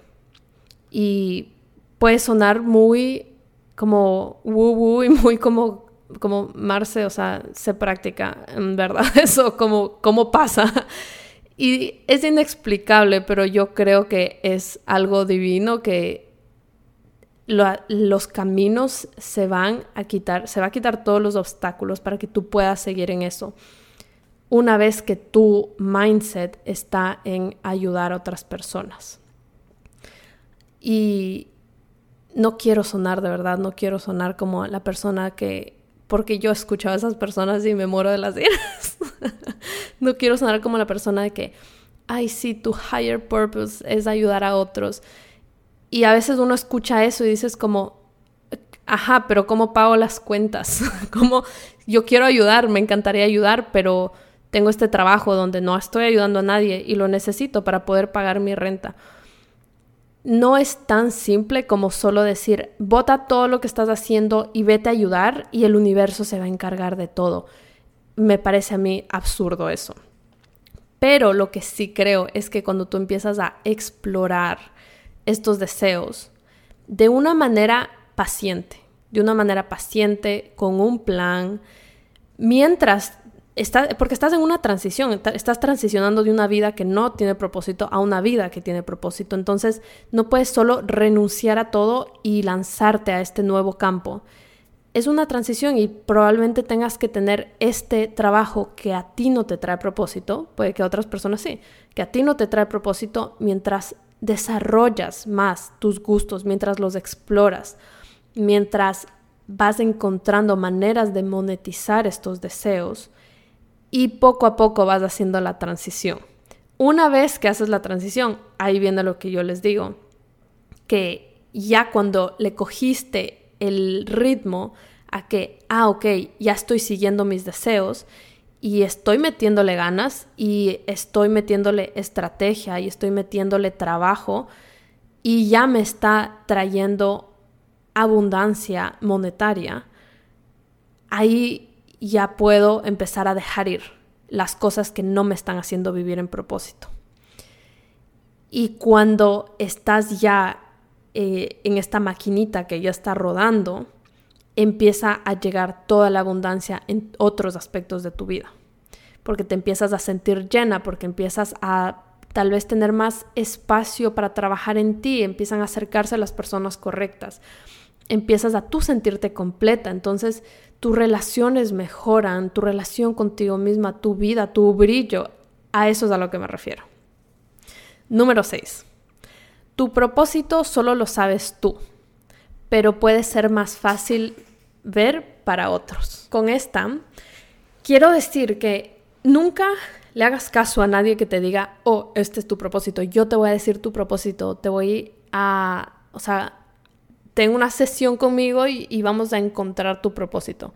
Y puede sonar muy como woo woo y muy como como Marce, o sea, se practica, en verdad, [laughs] eso como, como pasa. Y es inexplicable, pero yo creo que es algo divino que los caminos se van a quitar, se va a quitar todos los obstáculos para que tú puedas seguir en eso. Una vez que tu mindset está en ayudar a otras personas. Y no quiero sonar de verdad, no quiero sonar como la persona que porque yo escucho a esas personas y me muero de las iras. [laughs] no quiero sonar como la persona de que, ay, sí, tu higher purpose es ayudar a otros. Y a veces uno escucha eso y dices como, ajá, pero ¿cómo pago las cuentas? [laughs] como yo quiero ayudar, me encantaría ayudar, pero tengo este trabajo donde no estoy ayudando a nadie y lo necesito para poder pagar mi renta no es tan simple como solo decir, bota todo lo que estás haciendo y vete a ayudar y el universo se va a encargar de todo. Me parece a mí absurdo eso. Pero lo que sí creo es que cuando tú empiezas a explorar estos deseos de una manera paciente, de una manera paciente, con un plan, mientras porque estás en una transición, estás transicionando de una vida que no tiene propósito a una vida que tiene propósito. Entonces no puedes solo renunciar a todo y lanzarte a este nuevo campo. Es una transición y probablemente tengas que tener este trabajo que a ti no te trae propósito, puede que a otras personas sí, que a ti no te trae propósito mientras desarrollas más tus gustos, mientras los exploras, mientras vas encontrando maneras de monetizar estos deseos y poco a poco vas haciendo la transición. Una vez que haces la transición, ahí viene lo que yo les digo, que ya cuando le cogiste el ritmo a que, ah, ok, ya estoy siguiendo mis deseos y estoy metiéndole ganas y estoy metiéndole estrategia y estoy metiéndole trabajo y ya me está trayendo abundancia monetaria, ahí ya puedo empezar a dejar ir las cosas que no me están haciendo vivir en propósito. Y cuando estás ya eh, en esta maquinita que ya está rodando, empieza a llegar toda la abundancia en otros aspectos de tu vida. Porque te empiezas a sentir llena, porque empiezas a tal vez tener más espacio para trabajar en ti, empiezan a acercarse a las personas correctas, empiezas a tú sentirte completa, entonces tus relaciones mejoran, tu relación contigo misma, tu vida, tu brillo. A eso es a lo que me refiero. Número 6. Tu propósito solo lo sabes tú, pero puede ser más fácil ver para otros. Con esta, quiero decir que nunca le hagas caso a nadie que te diga, oh, este es tu propósito, yo te voy a decir tu propósito, te voy a, o sea, ten una sesión conmigo y, vamos a encontrar tu propósito.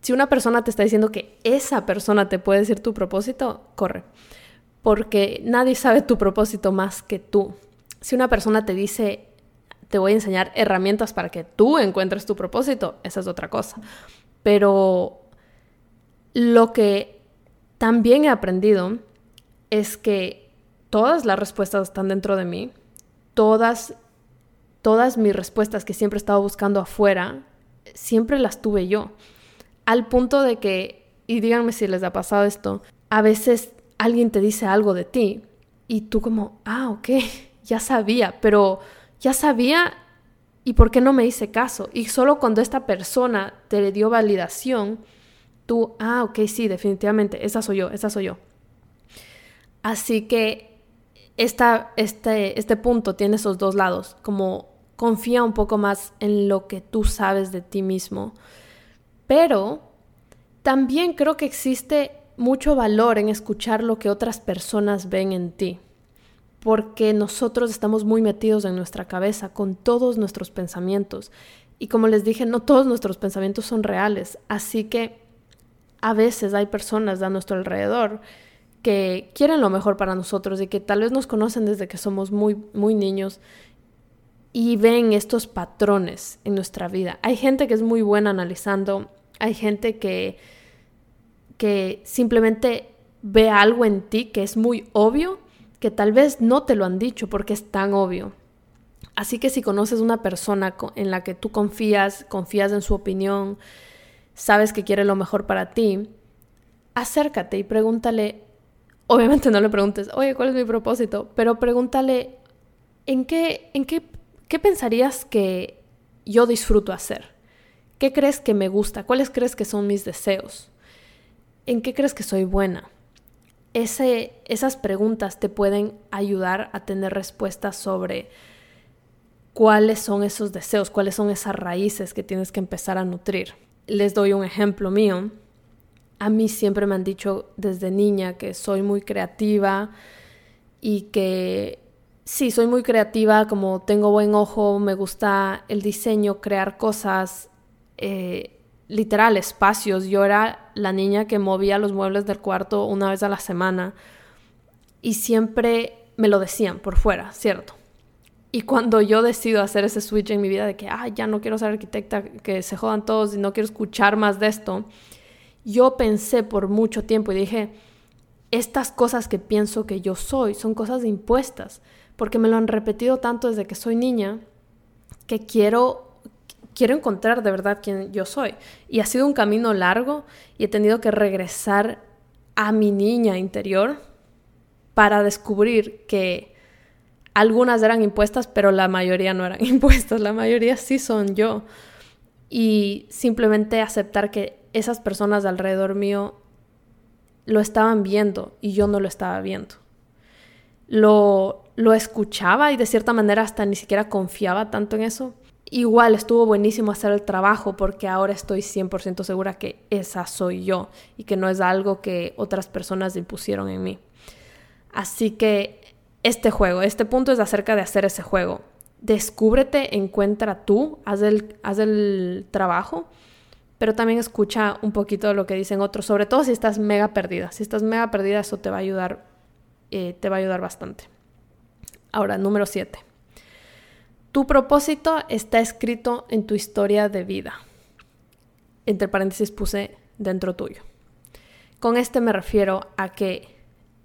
Si una persona te está diciendo que esa persona te puede decir tu propósito, corre. Porque nadie sabe tu propósito más que tú. Si una persona te dice, te voy a enseñar herramientas para que tú encuentres tu propósito, esa es otra cosa. Pero lo que también he aprendido es que todas las respuestas están dentro de mí, todas, todas mis respuestas que siempre he estado buscando afuera, siempre las tuve yo. Al punto de que, y díganme si les ha pasado esto, a veces alguien te dice algo de ti y tú como, ah, ok, [laughs] ya sabía, pero ya sabía y ¿por qué no me hice caso? Y solo cuando esta persona te dio validación, tú, ah, ok, sí, definitivamente, esa soy yo, esa soy yo. Así que esta, este, este punto tiene esos dos lados, como confía un poco más en lo que tú sabes de ti mismo, pero también creo que existe mucho valor en escuchar lo que otras personas ven en ti porque nosotros estamos muy metidos en nuestra cabeza con todos nuestros pensamientos. Y como les dije, no todos nuestros pensamientos son reales. Así que a veces hay personas a nuestro alrededor que quieren lo mejor para nosotros y que tal vez nos conocen desde que somos muy, muy niños y ven estos patrones en nuestra vida. Hay gente que es muy buena analizando, hay gente que, que simplemente ve algo en ti que es muy obvio que tal vez no te lo han dicho porque es tan obvio. Así que si conoces una persona en la que tú confías, confías en su opinión, sabes que quiere lo mejor para ti, acércate y pregúntale, obviamente no le preguntes, oye, ¿cuál es mi propósito? Pero pregúntale, ¿en qué, en qué, qué pensarías que yo disfruto hacer? ¿Qué crees que me gusta? ¿Cuáles crees que son mis deseos? ¿En qué crees que soy buena? ese, esas preguntas te pueden ayudar a tener respuestas sobre cuáles son esos deseos, cuáles son esas raíces que tienes que empezar a nutrir. Les doy un ejemplo mío. A mí siempre me han dicho desde niña que soy muy creativa y que sí, soy muy creativa, como tengo buen ojo, me gusta el diseño, crear cosas. Eh, literal espacios. Yo era la niña que movía los muebles del cuarto una vez a la semana y siempre me lo decían por fuera, ¿cierto? Y cuando yo decido hacer ese switch en mi vida de que, ah, ya no quiero ser arquitecta, que se jodan todos y no quiero escuchar más de esto, yo pensé por mucho tiempo y dije, estas cosas que pienso que yo soy son cosas impuestas, porque me lo han repetido tanto desde que soy niña, que quiero quiero encontrar de verdad quién yo soy. Y ha sido un camino largo y he tenido que regresar a mi niña interior para descubrir que algunas eran impuestas, pero la mayoría no eran [laughs] impuestas, la mayoría sí son yo. Y simplemente aceptar que esas personas alrededor mío lo estaban viendo y yo no lo estaba viendo. Lo, lo escuchaba y de cierta manera hasta ni siquiera confiaba tanto en eso, Igual estuvo buenísimo hacer el trabajo porque ahora estoy 100% segura que esa soy yo y que no es algo que otras personas impusieron en mí. Así que este juego, este punto es acerca de hacer ese juego. Descúbrete, encuentra tú, haz el, haz el trabajo, pero también escucha un poquito de lo que dicen otros, sobre todo si estás mega perdida. Si estás mega perdida, eso te va a ayudar, eh, te va a ayudar bastante. Ahora, número 7. Tu propósito está escrito en tu historia de vida. Entre paréntesis puse dentro tuyo. Con este me refiero a que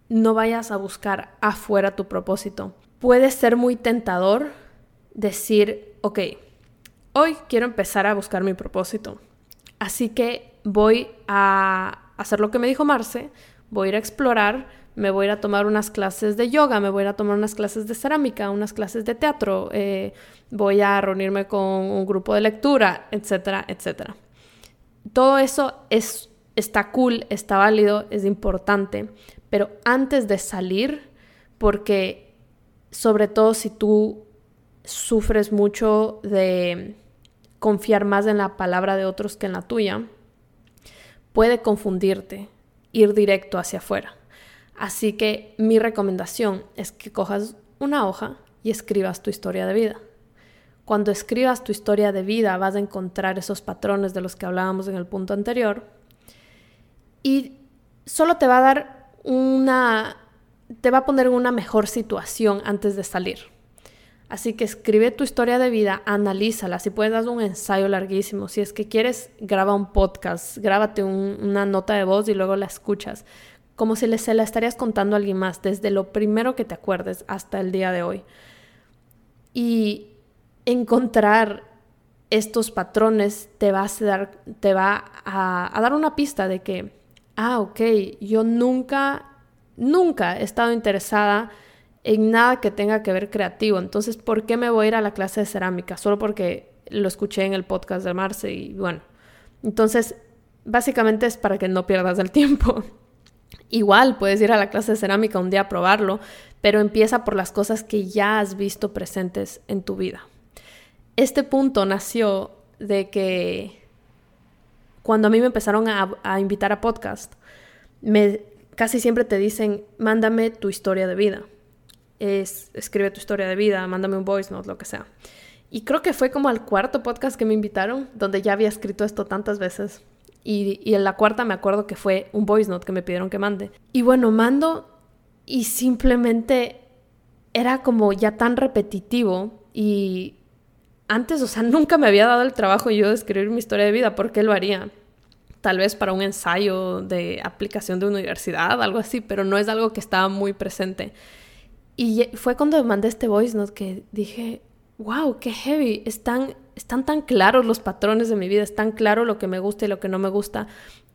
no vayas a buscar afuera tu propósito. Puede ser muy tentador decir, ok, hoy quiero empezar a buscar mi propósito. Así que voy a hacer lo que me dijo Marce, voy a ir a explorar, me voy a ir a tomar unas clases de yoga, me voy a ir a tomar unas clases de cerámica, unas clases de teatro, eh, voy a reunirme con un grupo de lectura, etcétera, etcétera. Todo eso es, está cool, está válido, es importante, pero antes de salir, porque sobre todo si tú sufres mucho de confiar más en la palabra de otros que en la tuya, puede confundirte ir directo hacia afuera. Así que mi recomendación es que cojas una hoja y escribas tu historia de vida. Cuando escribas tu historia de vida vas a encontrar esos patrones de los que hablábamos en el punto anterior y solo te va a dar una, te va a poner en una mejor situación antes de salir. Así que escribe tu historia de vida, analízala. Si puedes dar un ensayo larguísimo, si es que quieres, graba un podcast, grábate una nota de voz y luego la escuchas. Como si se la estarías contando a alguien más, desde lo primero que te acuerdes hasta el día de hoy. Y encontrar estos patrones te va a dar, te va a, a dar una pista de que, ah, ok, yo nunca, nunca he estado interesada en nada que tenga que ver creativo. Entonces, ¿por qué me voy a ir a la clase de cerámica? Solo porque lo escuché en el podcast de Marce y bueno. Entonces, básicamente es para que no pierdas el tiempo. [laughs] Igual puedes ir a la clase de cerámica un día a probarlo, pero empieza por las cosas que ya has visto presentes en tu vida. Este punto nació de que cuando a mí me empezaron a, invitar a podcast, me, casi siempre te dicen, mándame tu historia de vida es escribe tu historia de vida, mándame un voice note, lo que sea. Y creo que fue como al cuarto podcast que me invitaron, donde ya había escrito esto tantas veces. Y, en la cuarta me acuerdo que fue un voice note que me pidieron que mande. Y bueno, mando y simplemente era como ya tan repetitivo y antes, o sea, [laughs] nunca me había dado el trabajo yo de escribir mi historia de vida, ¿por qué lo haría? Tal vez para un ensayo de aplicación de universidad, algo así, pero no es algo que estaba muy presente. Y fue cuando mandé este voice note que dije, wow, qué heavy, están, están tan claros los patrones de mi vida, es tan claro lo que me gusta y lo que no me gusta,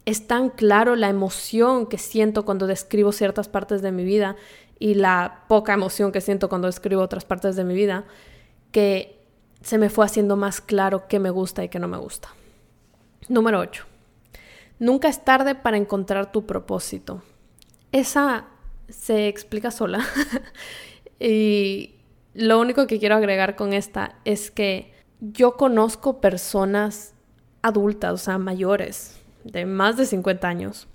es tan claro la emoción que siento cuando describo ciertas partes de mi vida y la poca emoción que siento cuando describo otras partes de mi vida, que se me fue haciendo más claro qué me gusta y qué no me gusta. Número 8. Nunca es tarde para encontrar tu propósito. Esa se explica sola. [laughs] y lo único que quiero agregar con esta es que yo conozco personas adultas, o sea, mayores, de más de 50 años,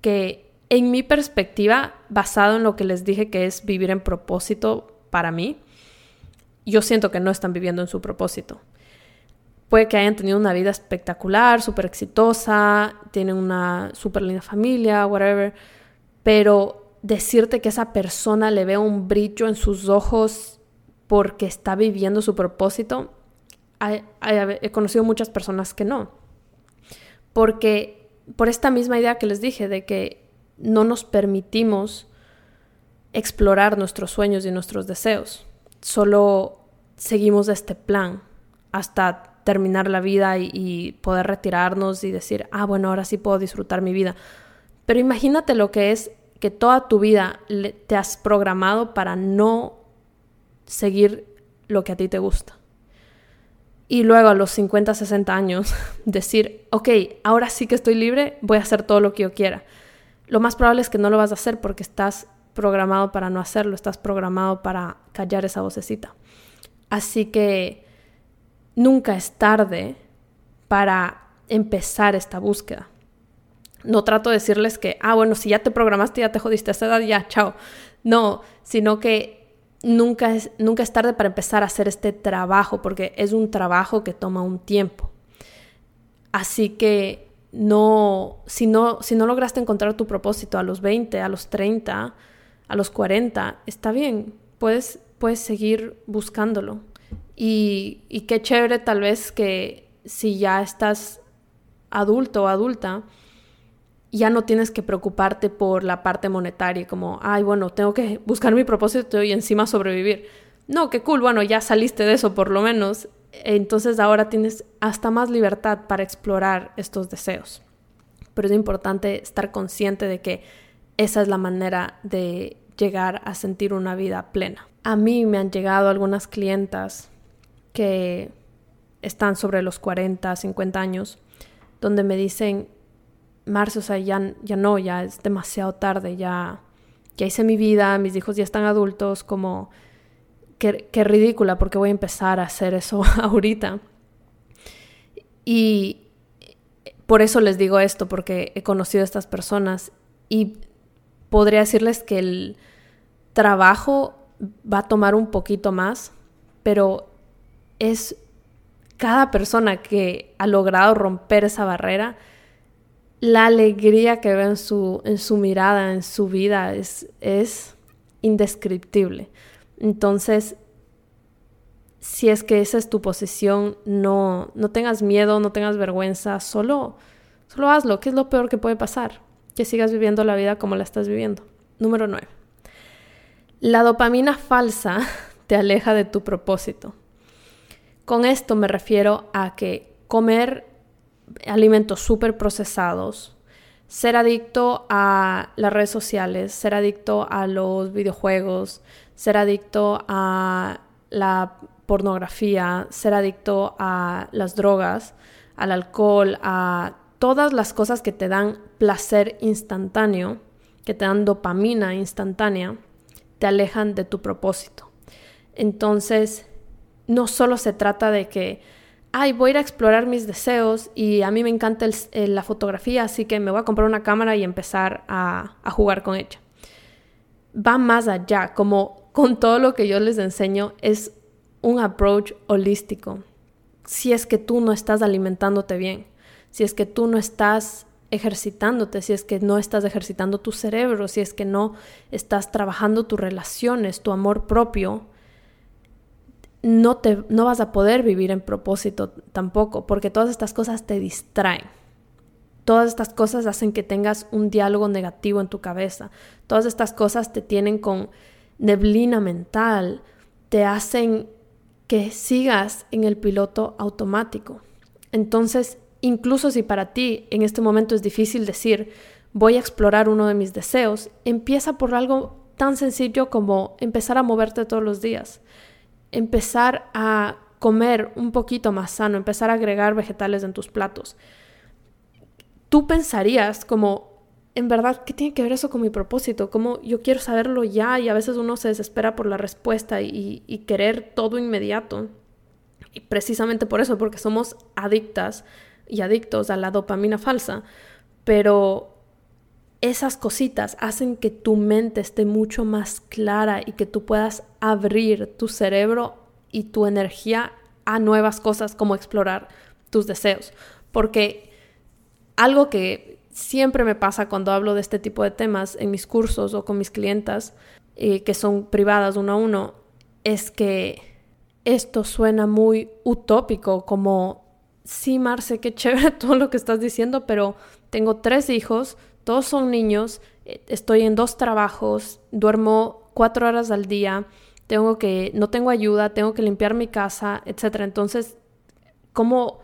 que en mi perspectiva, basado en lo que les dije que es vivir en propósito para mí, yo siento que no están viviendo en su propósito. Puede que hayan tenido una vida espectacular, súper exitosa, tienen una súper linda familia, whatever, pero decirte que esa persona le ve un brillo en sus ojos porque está viviendo su propósito, he conocido muchas personas que no. Porque por esta misma idea que les dije de que no nos permitimos explorar nuestros sueños y nuestros deseos. Solo seguimos este plan hasta terminar la vida y, y, poder retirarnos y decir, ah, bueno, ahora sí puedo disfrutar mi vida. Pero imagínate lo que es que toda tu vida te has programado para no seguir lo que a ti te gusta. Y luego a los 50, 60 años [laughs] decir, ok, ahora sí que estoy libre, voy a hacer todo lo que yo quiera. Lo más probable es que no lo vas a hacer porque estás programado para no hacerlo, estás programado para callar esa vocecita. Así que nunca es tarde para empezar esta búsqueda. No trato de decirles que, ah, bueno, si ya te programaste, ya te jodiste a esa edad, ya, chao. No, sino que nunca es, nunca es tarde para empezar a hacer este trabajo, porque es un trabajo que toma un tiempo. Así que no, si no, si no lograste encontrar tu propósito a los 20, a los 30, a los 40, está bien, puedes, puedes seguir buscándolo. Y, y qué chévere tal vez que si ya estás adulto o adulta, ya no tienes que preocuparte por la parte monetaria, como, ay, bueno, tengo que buscar mi propósito y encima sobrevivir. No, qué cool, bueno, ya saliste de eso por lo menos. Entonces ahora tienes hasta más libertad para explorar estos deseos. Pero es importante estar consciente de que esa es la manera de llegar a sentir una vida plena. A mí me han llegado algunas clientas que están sobre los 40, 50 años, donde me dicen, marzo, o sea, ya, ya no, ya es demasiado tarde, ya, ya hice mi vida, mis hijos ya están adultos, como, qué, ridícula, porque voy a empezar a hacer eso [laughs] ahorita. Y por eso les digo esto, porque he conocido a estas personas y podría decirles que el trabajo va a tomar un poquito más, pero es cada persona que ha logrado romper esa barrera, la alegría que veo en su, en su mirada, en su vida, es, es indescriptible. Entonces, si es que esa es tu posición, no, no tengas miedo, no tengas vergüenza, solo, solo hazlo. ¿Qué es lo peor que puede pasar? Que sigas viviendo la vida como la estás viviendo. Número 9. La dopamina falsa [laughs] te aleja de tu propósito. Con esto me refiero a que comer alimentos súper procesados, ser adicto a las redes sociales, ser adicto a los videojuegos, ser adicto a la pornografía, ser adicto a las drogas, al alcohol, a todas las cosas que te dan placer instantáneo, que te dan dopamina instantánea, te alejan de tu propósito. Entonces, no solo se trata de que, ay, voy a ir a explorar mis deseos y a mí me encanta la fotografía, así que me voy a comprar una cámara y empezar a, a jugar con ella. Va más allá, como con todo lo que yo les enseño, es un approach holístico. Si es que tú no estás alimentándote bien, si es que tú no estás ejercitándote, si es que no estás ejercitando tu cerebro, si es que no estás trabajando tus relaciones, tu amor propio, no, te, no vas a poder vivir en propósito tampoco, porque todas estas cosas te distraen. Todas estas cosas hacen que tengas un diálogo negativo en tu cabeza. Todas estas cosas te tienen con neblina mental, te hacen que sigas en el piloto automático. Entonces, incluso si para ti en este momento es difícil decir, voy a explorar uno de mis deseos, empieza por algo tan sencillo como empezar a moverte todos los días, empezar a comer un poquito más sano, empezar a agregar vegetales en tus platos. Tú pensarías como, en verdad, ¿qué tiene que ver eso con mi propósito? Como yo quiero saberlo ya y a veces uno se desespera por la respuesta y, querer todo inmediato. Y precisamente por eso, porque somos adictas y adictos a la dopamina falsa. Pero esas cositas hacen que tu mente esté mucho más clara y que tú puedas abrir tu cerebro y tu energía a nuevas cosas como explorar tus deseos. Porque algo que siempre me pasa cuando hablo de este tipo de temas en mis cursos o con mis clientas eh, que son privadas uno a uno, es que esto suena muy utópico, como, sí, Marce, qué chévere [laughs] todo lo que estás diciendo, pero tengo tres hijos, todos son niños, eh, estoy en dos trabajos, duermo cuatro horas al día, tengo que, no tengo ayuda, tengo que limpiar mi casa, etc. Entonces, ¿cómo,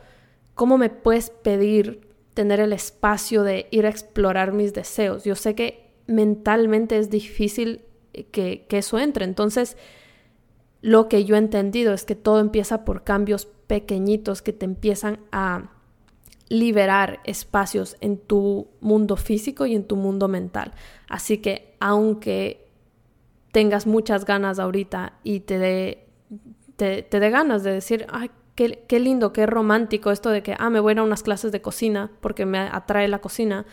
cómo me puedes pedir tener el espacio de ir a explorar mis deseos. Yo sé que mentalmente es difícil que, eso entre. Entonces, lo que yo he entendido es que todo empieza por cambios pequeñitos que te empiezan a liberar espacios en tu mundo físico y en tu mundo mental. Así que aunque tengas muchas ganas ahorita y te dé te, te ganas de decir, ay, qué, lindo, qué romántico esto de que, ah, me voy a ir a unas clases de cocina porque me atrae la cocina,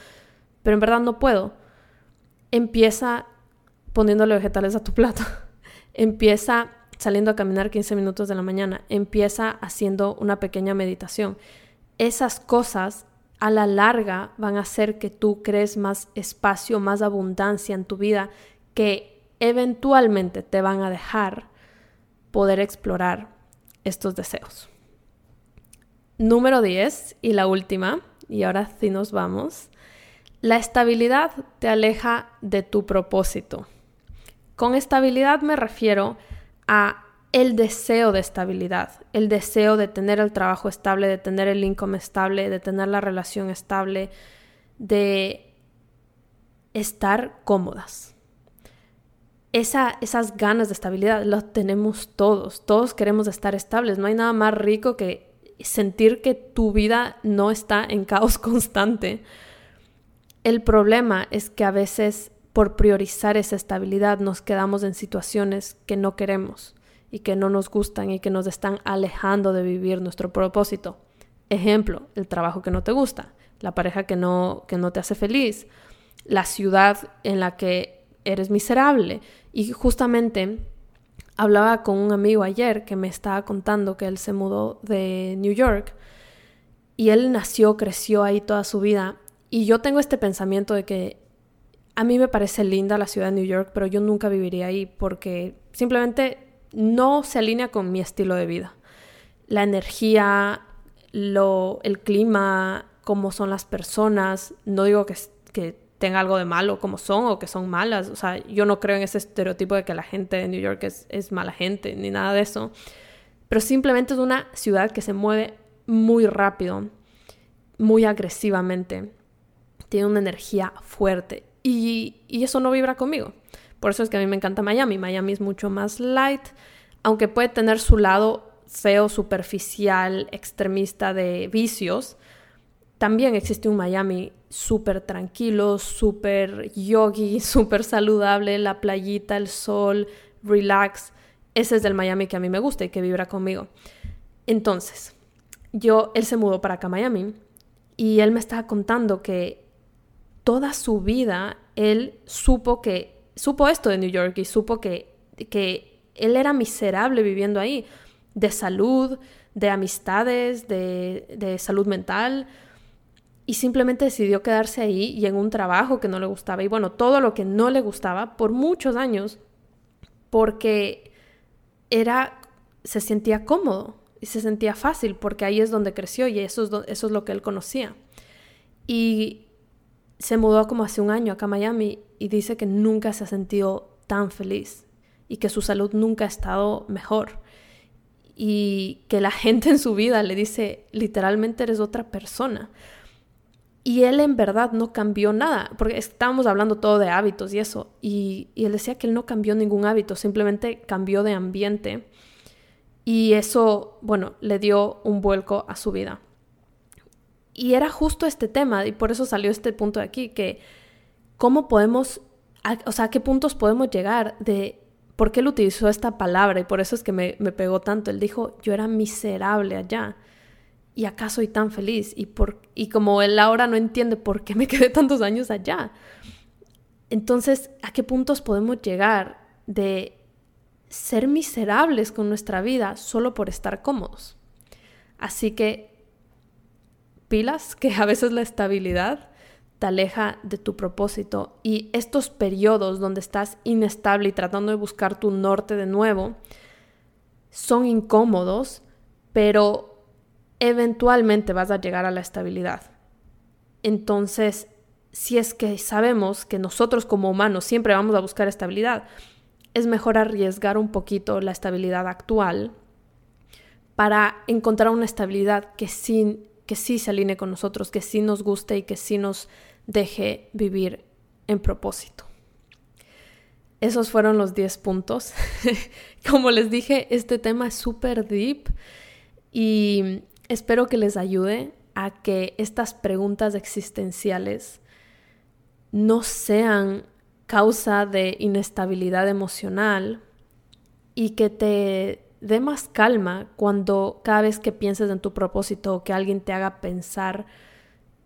pero en verdad no puedo. Empieza poniéndole vegetales a tu plato. [laughs] Empieza saliendo a caminar 15 minutos de la mañana. Empieza haciendo una pequeña meditación. Esas cosas a la larga van a hacer que tú crees más espacio, más abundancia en tu vida que eventualmente te van a dejar poder explorar estos deseos. Número 10 y la última, y ahora sí nos vamos. La estabilidad te aleja de tu propósito. Con estabilidad me refiero a el deseo de estabilidad, el deseo de tener el trabajo estable, de tener el income estable, de tener la relación estable, de estar cómodas esas ganas de estabilidad las tenemos todos. Todos queremos estar estables. No hay nada más rico que sentir que tu vida no está en caos [laughs] constante. El problema es que a veces por priorizar esa estabilidad nos quedamos en situaciones que no queremos y que no nos gustan y que nos están alejando de vivir nuestro propósito. Ejemplo, el trabajo que no te gusta, la pareja que no, que no te hace feliz, la ciudad en la que eres miserable. Y justamente hablaba con un amigo ayer que me estaba contando que él se mudó de New York y él nació, creció ahí toda su vida. Y yo tengo este pensamiento de que a mí me parece linda la ciudad de New York, pero yo nunca viviría ahí porque simplemente no se alinea con mi estilo de vida. La energía, lo, el clima, cómo son las personas, no digo que, que tenga algo de malo como son o que son malas, o sea, yo no creo en ese estereotipo de que la gente de New York es, es mala gente, ni nada de eso, pero simplemente es una ciudad que se mueve muy rápido, muy agresivamente, tiene una energía fuerte y, y eso no vibra conmigo. Por eso es que a mí me encanta Miami. Miami es mucho más light, aunque puede tener su lado feo, superficial, extremista de vicios. También existe un Miami súper tranquilo, súper yogi, [laughs] súper saludable, la playita, el sol, relax. Ese es el Miami que a mí me gusta y que vibra conmigo. Entonces, yo, él se mudó para acá Miami y él me estaba contando que toda su vida él supo que supo esto de New York y supo que, que él era miserable viviendo ahí, de salud, de amistades, de, de salud mental, y simplemente decidió quedarse ahí y en un trabajo que no le gustaba, y bueno, todo lo que no le gustaba por muchos años, porque era, se sentía cómodo y se sentía fácil, porque ahí es donde creció y eso es, eso es lo que él conocía. Y se mudó como hace un año acá a Miami y dice que nunca se ha sentido tan feliz y que su salud nunca ha estado mejor y que la [laughs] gente en su vida le dice literalmente eres otra persona. Y él en verdad no cambió nada, porque estábamos hablando todo de hábitos y eso, y, y él decía que él no cambió ningún hábito, simplemente cambió de ambiente y eso, bueno, le dio un vuelco a su vida. Y era justo este tema, y por eso salió este punto de aquí, que cómo podemos, o sea, a qué puntos podemos llegar de por qué él utilizó esta palabra, y por eso es que me, me pegó tanto. Él dijo, yo era miserable allá, y acá soy tan feliz, y, por, y como él ahora no entiende por qué me [laughs] quedé tantos años allá. Entonces, ¿a qué puntos podemos llegar de ser miserables con nuestra vida solo por estar cómodos? Así que pilas, que a veces la estabilidad te aleja de tu propósito y estos periodos donde estás inestable y tratando de buscar tu norte de nuevo son incómodos, pero eventualmente vas a llegar a la estabilidad. Entonces, si es que sabemos que nosotros como humanos siempre vamos a buscar estabilidad, es mejor arriesgar un poquito la estabilidad actual para encontrar una estabilidad que sin que sí se alinee con nosotros, que sí nos guste y que sí nos deje vivir en propósito. Esos fueron los 10 puntos. [laughs] Como les dije, este tema es súper deep y espero que les ayude a que estas preguntas existenciales no sean causa de inestabilidad emocional y que te dé más calma cuando cada vez que pienses en tu propósito o que alguien te haga pensar,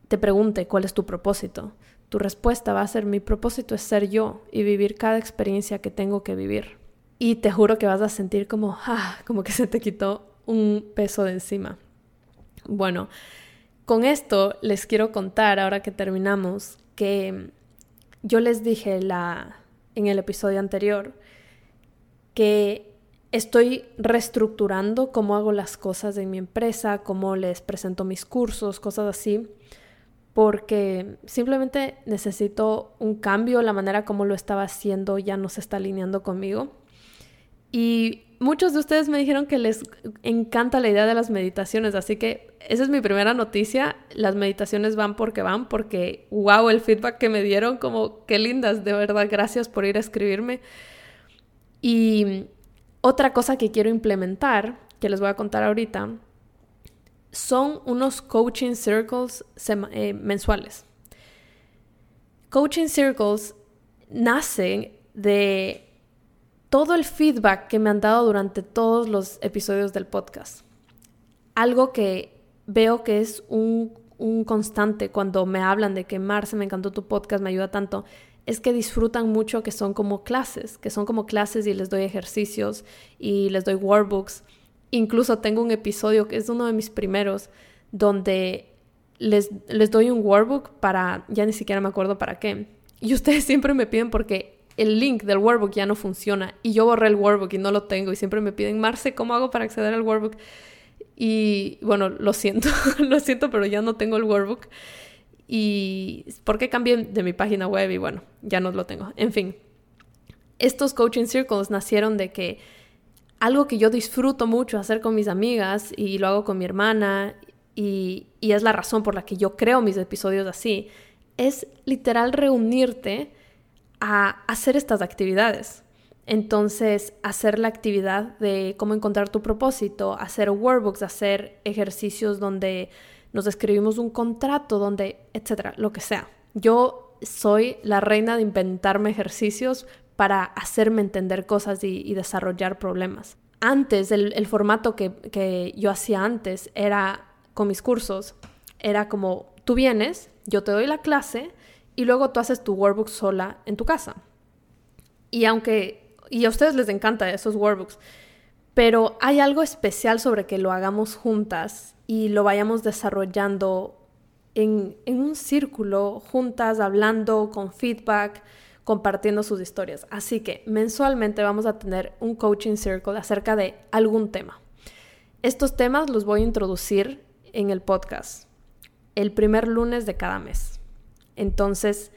te pregunte cuál es tu propósito. Tu respuesta va a ser mi propósito es ser yo y vivir cada experiencia que tengo que vivir. Y te juro que vas a sentir como, ah, como que se te quitó un peso de encima. Bueno, con esto les quiero contar, ahora que terminamos, que yo les dije la, en el episodio anterior que estoy reestructurando cómo hago las cosas en mi empresa, cómo les presento mis cursos, cosas así, porque simplemente necesito un cambio, la manera como lo estaba haciendo ya no se está alineando conmigo. Y muchos de ustedes me dijeron que les encanta la idea de las meditaciones, así que esa es mi primera noticia, las meditaciones van porque van, porque wow, el feedback que me dieron, como qué lindas, de verdad, gracias por ir a escribirme. Y otra cosa que quiero implementar, que les voy a contar ahorita, son unos coaching circles eh, mensuales. Coaching circles nacen de todo el feedback que me han dado durante todos los episodios del podcast. Algo que veo que es un, un constante cuando me hablan de que Marce me encantó tu podcast, me ayuda tanto, es que disfrutan mucho que son como clases, que son como clases y les doy ejercicios y les doy workbooks. Incluso tengo un episodio que es uno de mis primeros donde les, les doy un workbook para, ya ni siquiera me acuerdo para qué. Y ustedes [laughs] siempre me piden porque el link del workbook ya no funciona y yo borré el workbook y no lo tengo y siempre me piden, Marce, ¿cómo hago para acceder al workbook? Y bueno, lo siento, [laughs] lo siento, pero ya no tengo el workbook. Y ¿por qué cambié de mi página web? Y bueno, ya no lo tengo. En fin, estos coaching circles nacieron de que algo que yo disfruto mucho hacer con mis amigas y lo hago con mi hermana y, y es la razón por la que yo creo mis episodios así, es literal reunirte a hacer estas actividades. Entonces, hacer la actividad de cómo encontrar tu propósito, hacer workbooks, hacer ejercicios donde nos escribimos un contrato, donde, etcétera, lo que sea. Yo soy la reina de inventarme ejercicios para hacerme entender cosas y, desarrollar problemas. Antes, el, formato que, que yo hacía antes era con mis cursos, era como tú vienes, yo te doy la clase y luego tú haces tu workbook sola en tu casa. Y aunque, y a ustedes les encanta esos workbooks, pero hay algo especial sobre que lo hagamos juntas y lo vayamos desarrollando en, en un círculo, juntas, hablando, con feedback, compartiendo sus historias. Así que mensualmente vamos a tener un coaching circle acerca de algún tema. Estos temas los voy a introducir en el podcast el primer lunes de cada mes. Entonces,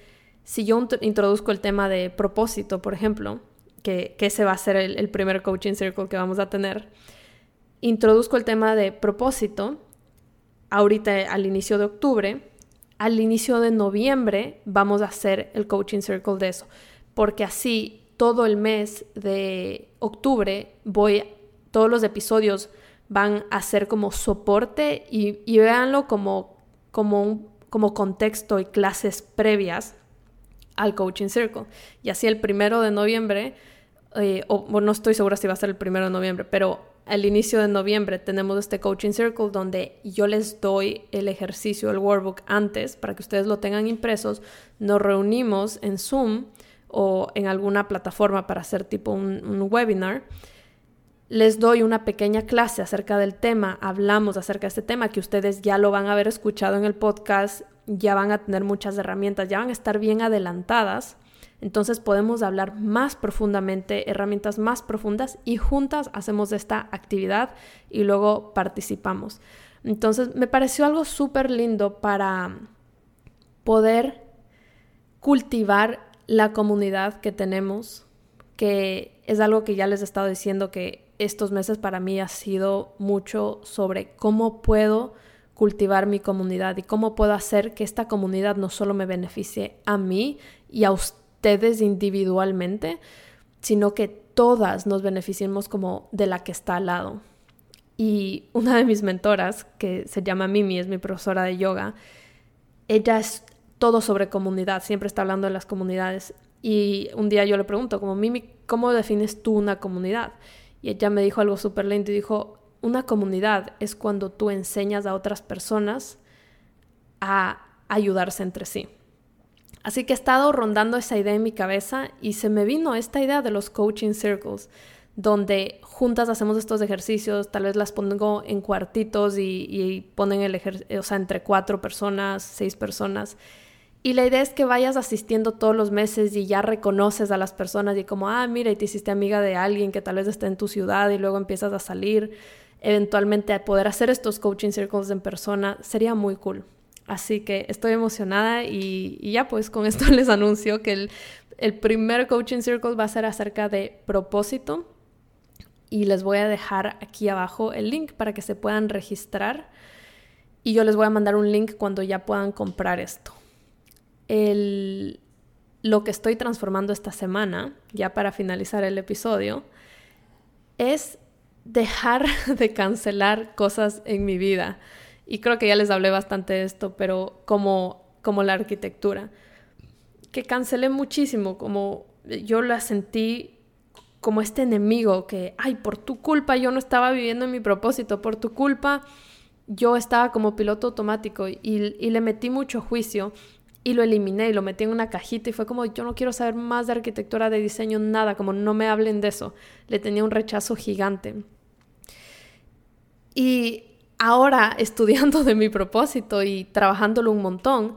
si yo introduzco el tema de propósito, por ejemplo, que, ese va a ser el, primer coaching circle que vamos a tener, introduzco el tema de propósito ahorita al inicio de octubre, al inicio de noviembre vamos a hacer el coaching circle de eso, porque así todo el mes de octubre voy, todos los episodios van a ser como soporte y, y véanlo como, como un como contexto y clases previas al Coaching Circle. Y así el primero de noviembre, eh, o no estoy segura si va a ser el primero de noviembre, pero al inicio de noviembre tenemos este Coaching Circle donde yo les doy el ejercicio, el workbook antes para que ustedes lo tengan impresos. Nos reunimos en Zoom o en alguna plataforma para hacer tipo un, un webinar les doy una pequeña clase acerca del tema, hablamos acerca de este tema que ustedes ya lo van a haber escuchado en el podcast, ya van a tener muchas herramientas, ya van a estar bien adelantadas. Entonces podemos hablar más profundamente, herramientas más profundas y juntas hacemos esta actividad y luego participamos. Entonces me pareció algo súper lindo para poder cultivar la comunidad que tenemos, que es algo que ya les he estado diciendo que estos meses para mí ha sido mucho sobre cómo puedo cultivar mi comunidad y cómo puedo hacer que esta comunidad no solo me beneficie a mí y a ustedes individualmente, sino que todas nos beneficiemos como de la que está al lado. Y una de mis mentoras, que se llama Mimi, es mi profesora de yoga, ella es todo sobre comunidad, siempre está hablando de las comunidades. Y un día yo le pregunto, como Mimi, ¿cómo defines tú una comunidad? Y ella me dijo algo súper lindo y dijo, una comunidad es cuando tú enseñas a otras personas a ayudarse entre sí. Así que he estado rondando esa idea en mi cabeza y se me vino esta idea de los coaching circles, donde juntas hacemos estos ejercicios, tal vez las pongo en cuartitos y, y ponen el ejercicio, o sea, entre cuatro personas, seis personas y la idea es que vayas asistiendo todos los meses y ya reconoces a las personas y como, ah, mira, y te hiciste amiga de alguien que tal vez esté en tu ciudad y luego empiezas a salir. Eventualmente a poder hacer estos coaching circles en persona sería muy cool. Así que estoy emocionada y, ya pues con esto [laughs] les anuncio que el, el primer coaching circle va a ser acerca de propósito y les voy a dejar aquí abajo el link para que se puedan registrar y yo les voy a mandar un link cuando ya puedan comprar esto el, lo que estoy transformando esta semana, ya para finalizar el episodio, es dejar [laughs] de cancelar cosas en mi vida. Y creo que ya les hablé bastante de esto, pero como, como la arquitectura, que cancelé muchísimo, como yo la sentí como este enemigo que, ay, por tu culpa yo no estaba viviendo en mi propósito, por tu culpa yo estaba como piloto automático y, y le metí mucho juicio y lo eliminé y lo metí en una cajita y fue como yo no quiero saber más de arquitectura, de diseño, nada, como no me hablen de eso. Le tenía un rechazo gigante. Y ahora [laughs] estudiando de mi propósito y trabajándolo un montón,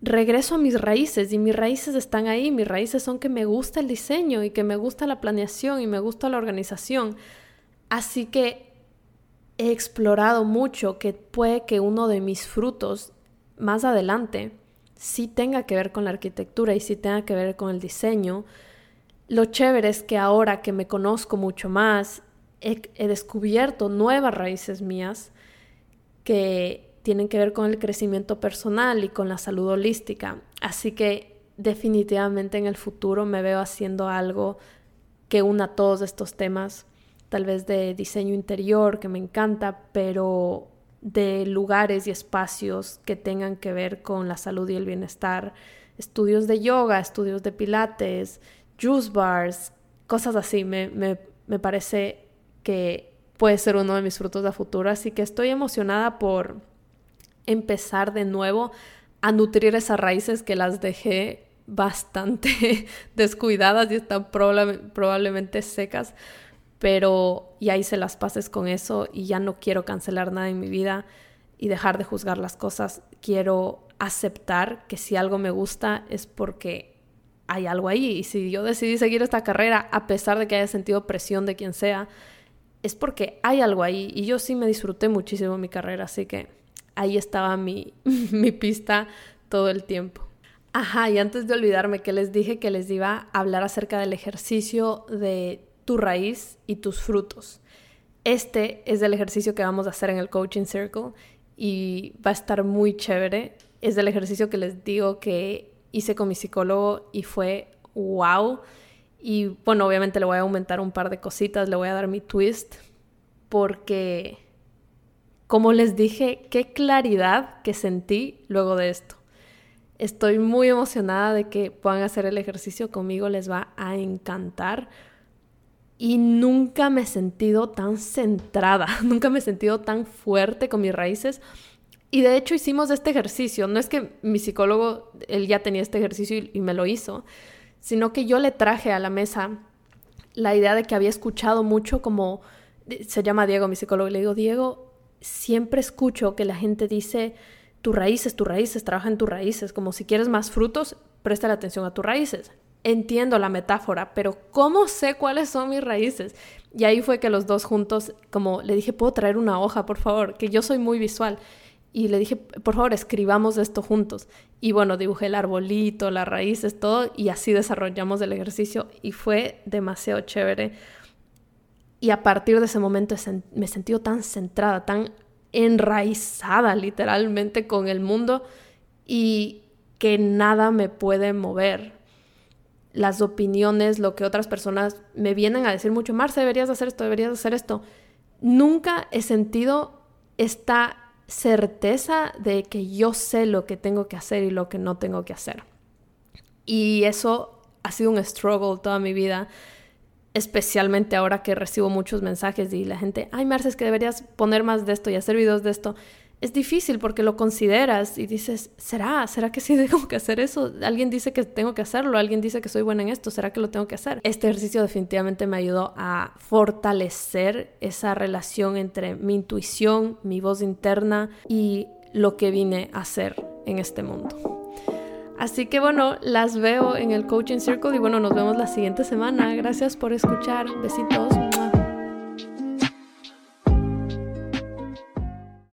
regreso a mis raíces y mis raíces están ahí, mis raíces son que me gusta el diseño y que me gusta la planeación y me gusta la organización. Así que he explorado mucho que puede que uno de mis frutos más adelante sí tenga que ver con la arquitectura y sí tenga que ver con el diseño. Lo chévere es que ahora que me conozco mucho más, he, descubierto nuevas raíces mías que tienen que ver con el crecimiento personal y con la salud holística. Así que definitivamente en el futuro me veo haciendo algo que una todos estos temas, tal vez de diseño interior, que me encanta, pero de lugares y espacios que tengan que ver con la salud y el bienestar, estudios de yoga, estudios de pilates, juice bars, cosas así. Me, me, me parece que puede ser uno de mis frutos de futuro, así que estoy emocionada por empezar de nuevo a nutrir esas raíces que las dejé bastante [laughs] descuidadas y están probablemente secas, pero ya hice las paces con eso y ya no quiero cancelar nada en mi vida y dejar de juzgar las cosas. Quiero aceptar que si algo me gusta es porque hay algo ahí y si yo decidí seguir esta carrera a pesar de que haya sentido presión de quien sea, es porque hay algo ahí y yo sí me disfruté muchísimo mi carrera, así que ahí estaba mi, [laughs] mi pista todo el tiempo. Ajá, y antes de olvidarme que les dije que les iba a hablar acerca del ejercicio de tu raíz y tus frutos. Este es el ejercicio que vamos a hacer en el Coaching Circle y va a estar muy chévere. Es el ejercicio que les digo que hice con mi psicólogo y fue wow. Y bueno, obviamente le voy a aumentar un par de cositas, le voy a dar mi twist porque como les dije, qué claridad que sentí luego de esto. Estoy muy emocionada de que puedan hacer el ejercicio conmigo, les va a encantar. Y nunca me he sentido tan centrada, [laughs] nunca me he sentido tan fuerte con mis raíces. Y de hecho hicimos este ejercicio, no es que mi psicólogo, él ya tenía este ejercicio y, y me lo hizo, sino que yo le traje a la mesa la idea de que había escuchado mucho como, se llama Diego, mi psicólogo, y le digo, Diego, siempre escucho que la gente dice, tus raíces, tus raíces, trabaja en tus raíces, como si quieres más frutos, presta la atención a tus raíces. Entiendo la metáfora, pero ¿cómo sé cuáles son mis raíces? Y ahí fue que los dos juntos, como le dije, ¿puedo traer una hoja, por favor? Que yo soy muy visual. Y le dije, por favor, escribamos esto juntos. Y bueno, dibujé el arbolito, las raíces, todo, y así desarrollamos el ejercicio y fue demasiado chévere y a partir de ese momento me he sentido tan centrada, tan enraizada literalmente con el mundo y que nada me puede mover. Las opiniones, lo que otras personas me vienen a decir mucho, Marce, deberías hacer esto, deberías hacer esto. Nunca he sentido esta certeza de que yo sé lo que tengo que hacer y lo que no tengo que hacer. Y eso ha sido un struggle toda mi vida especialmente ahora que recibo muchos mensajes y la gente, ay Marce, es que deberías poner más de esto y hacer videos de esto. Es difícil porque lo consideras y dices, ¿será? ¿Será que sí [laughs] tengo que hacer eso? Alguien dice que tengo que hacerlo, alguien dice que soy buena en esto, ¿será que lo tengo que hacer? Este ejercicio definitivamente me ayudó a fortalecer esa relación entre mi intuición, mi voz interna y lo que vine a hacer en este mundo. Así que bueno, las veo en el Coaching Circle y bueno, nos vemos la siguiente semana. Gracias por escuchar. Besitos.